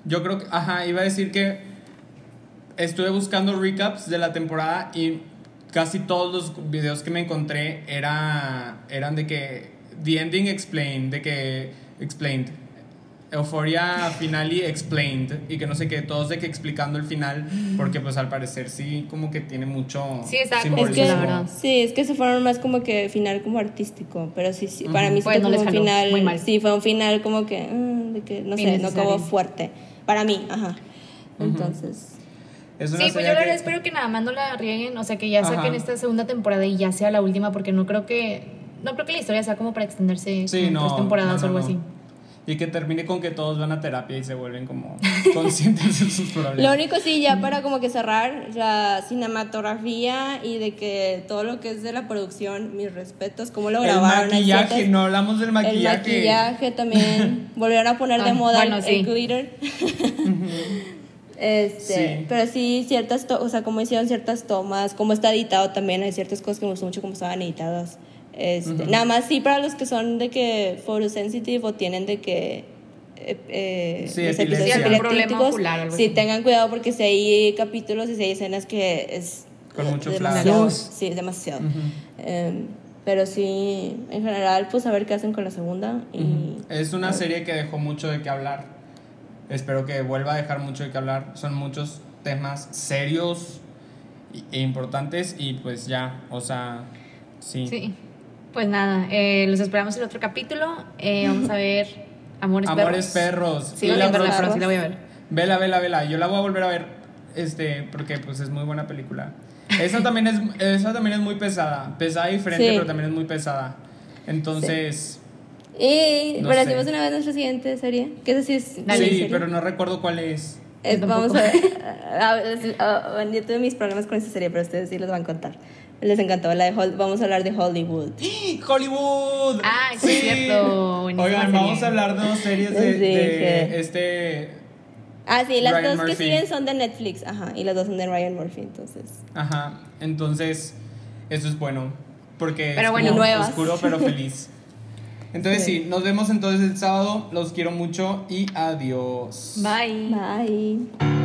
Yo creo que, ajá, iba a decir que estuve buscando recaps de la temporada y casi todos los videos que me encontré era, eran de que The Ending Explained, de que Explained. Euphoria Finale Explained y que no sé qué, todos de que explicando el final porque pues al parecer sí como que tiene mucho Sí, está Es que, sí, es que se fueron más como que final como artístico, pero sí, sí para mí sí Pues fue no un final, muy mal. sí, fue un final como que, mm, de que no sé, no acabó fuerte, para mí, ajá, entonces, Es una Sí, pues yo la que- verdad espero que nada más no la rieguen, o sea, que ya saquen Ajá. esta segunda temporada y ya sea la última, porque no creo que no creo que la historia sea como para extenderse Sí, no, tres temporadas no, o algo no. así. Y que termine con que todos van a terapia y se vuelven como conscientes de sus problemas. Lo único sí, ya para como que cerrar, la cinematografía y de que todo lo que es de la producción, mis respetos, cómo lo el grabaron. hay maquillaje, ciertas- no hablamos del maquillaje. El maquillaje también, volvieron a poner de Ah, moda el- bueno, el, sí. glitter. este, Sí. Pero sí, ciertas, o sea, como hicieron ciertas tomas, cómo está editado también, hay ciertas cosas que me gustó mucho cómo estaban editadas. Este, Nada más sí para los que son de que photosensitive o tienen de que eh, eh, Sí, los episodios Sí, ocular sí tengan cuidado porque si hay capítulos y si hay escenas que es Con mucho demasiado, sí, demasiado. Ujú. Em, pero sí, en general, pues a ver qué hacen con la segunda. Y, Es una serie que dejó mucho de qué hablar. Espero que vuelva a dejar mucho de qué hablar. Son muchos temas serios e importantes y pues ya, o sea, Sí. Sí. Pues nada, eh, los esperamos en el otro capítulo. Eh, vamos a ver Amores, Amores Perros. Sí, Y voy la a verla, próxima- pero sí la voy a ver. Vela, vela, vela. Yo la voy a volver a ver, este, porque pues es muy buena película. Esa también es, esa también es muy pesada. Pesada y diferente, Sí. pero también es muy pesada. Entonces, Y No una vez nuestra siguiente serie. Que esa sí es. Dale, sí, serie. pero no recuerdo cuál es. Yo vamos a ver. a- a- a- yo tuve mis problemas con esta serie, pero ustedes sí les van a contar. Les encantó la de Hol- Vamos a hablar de Hollywood. Hollywood. Ah, sí, es cierto. Buenísima Oigan, serie. vamos a hablar de dos series de, este. Ah, sí, las Ryan dos que siguen son de Netflix. Ajá, y las dos son de Ryan Murphy, entonces. Ajá. Entonces, eso es bueno. Porque Pero es bueno. nuevas. oscuro pero feliz. Entonces sí. Sí. nos vemos entonces el sábado. Los quiero mucho y adiós. Bye. Bye.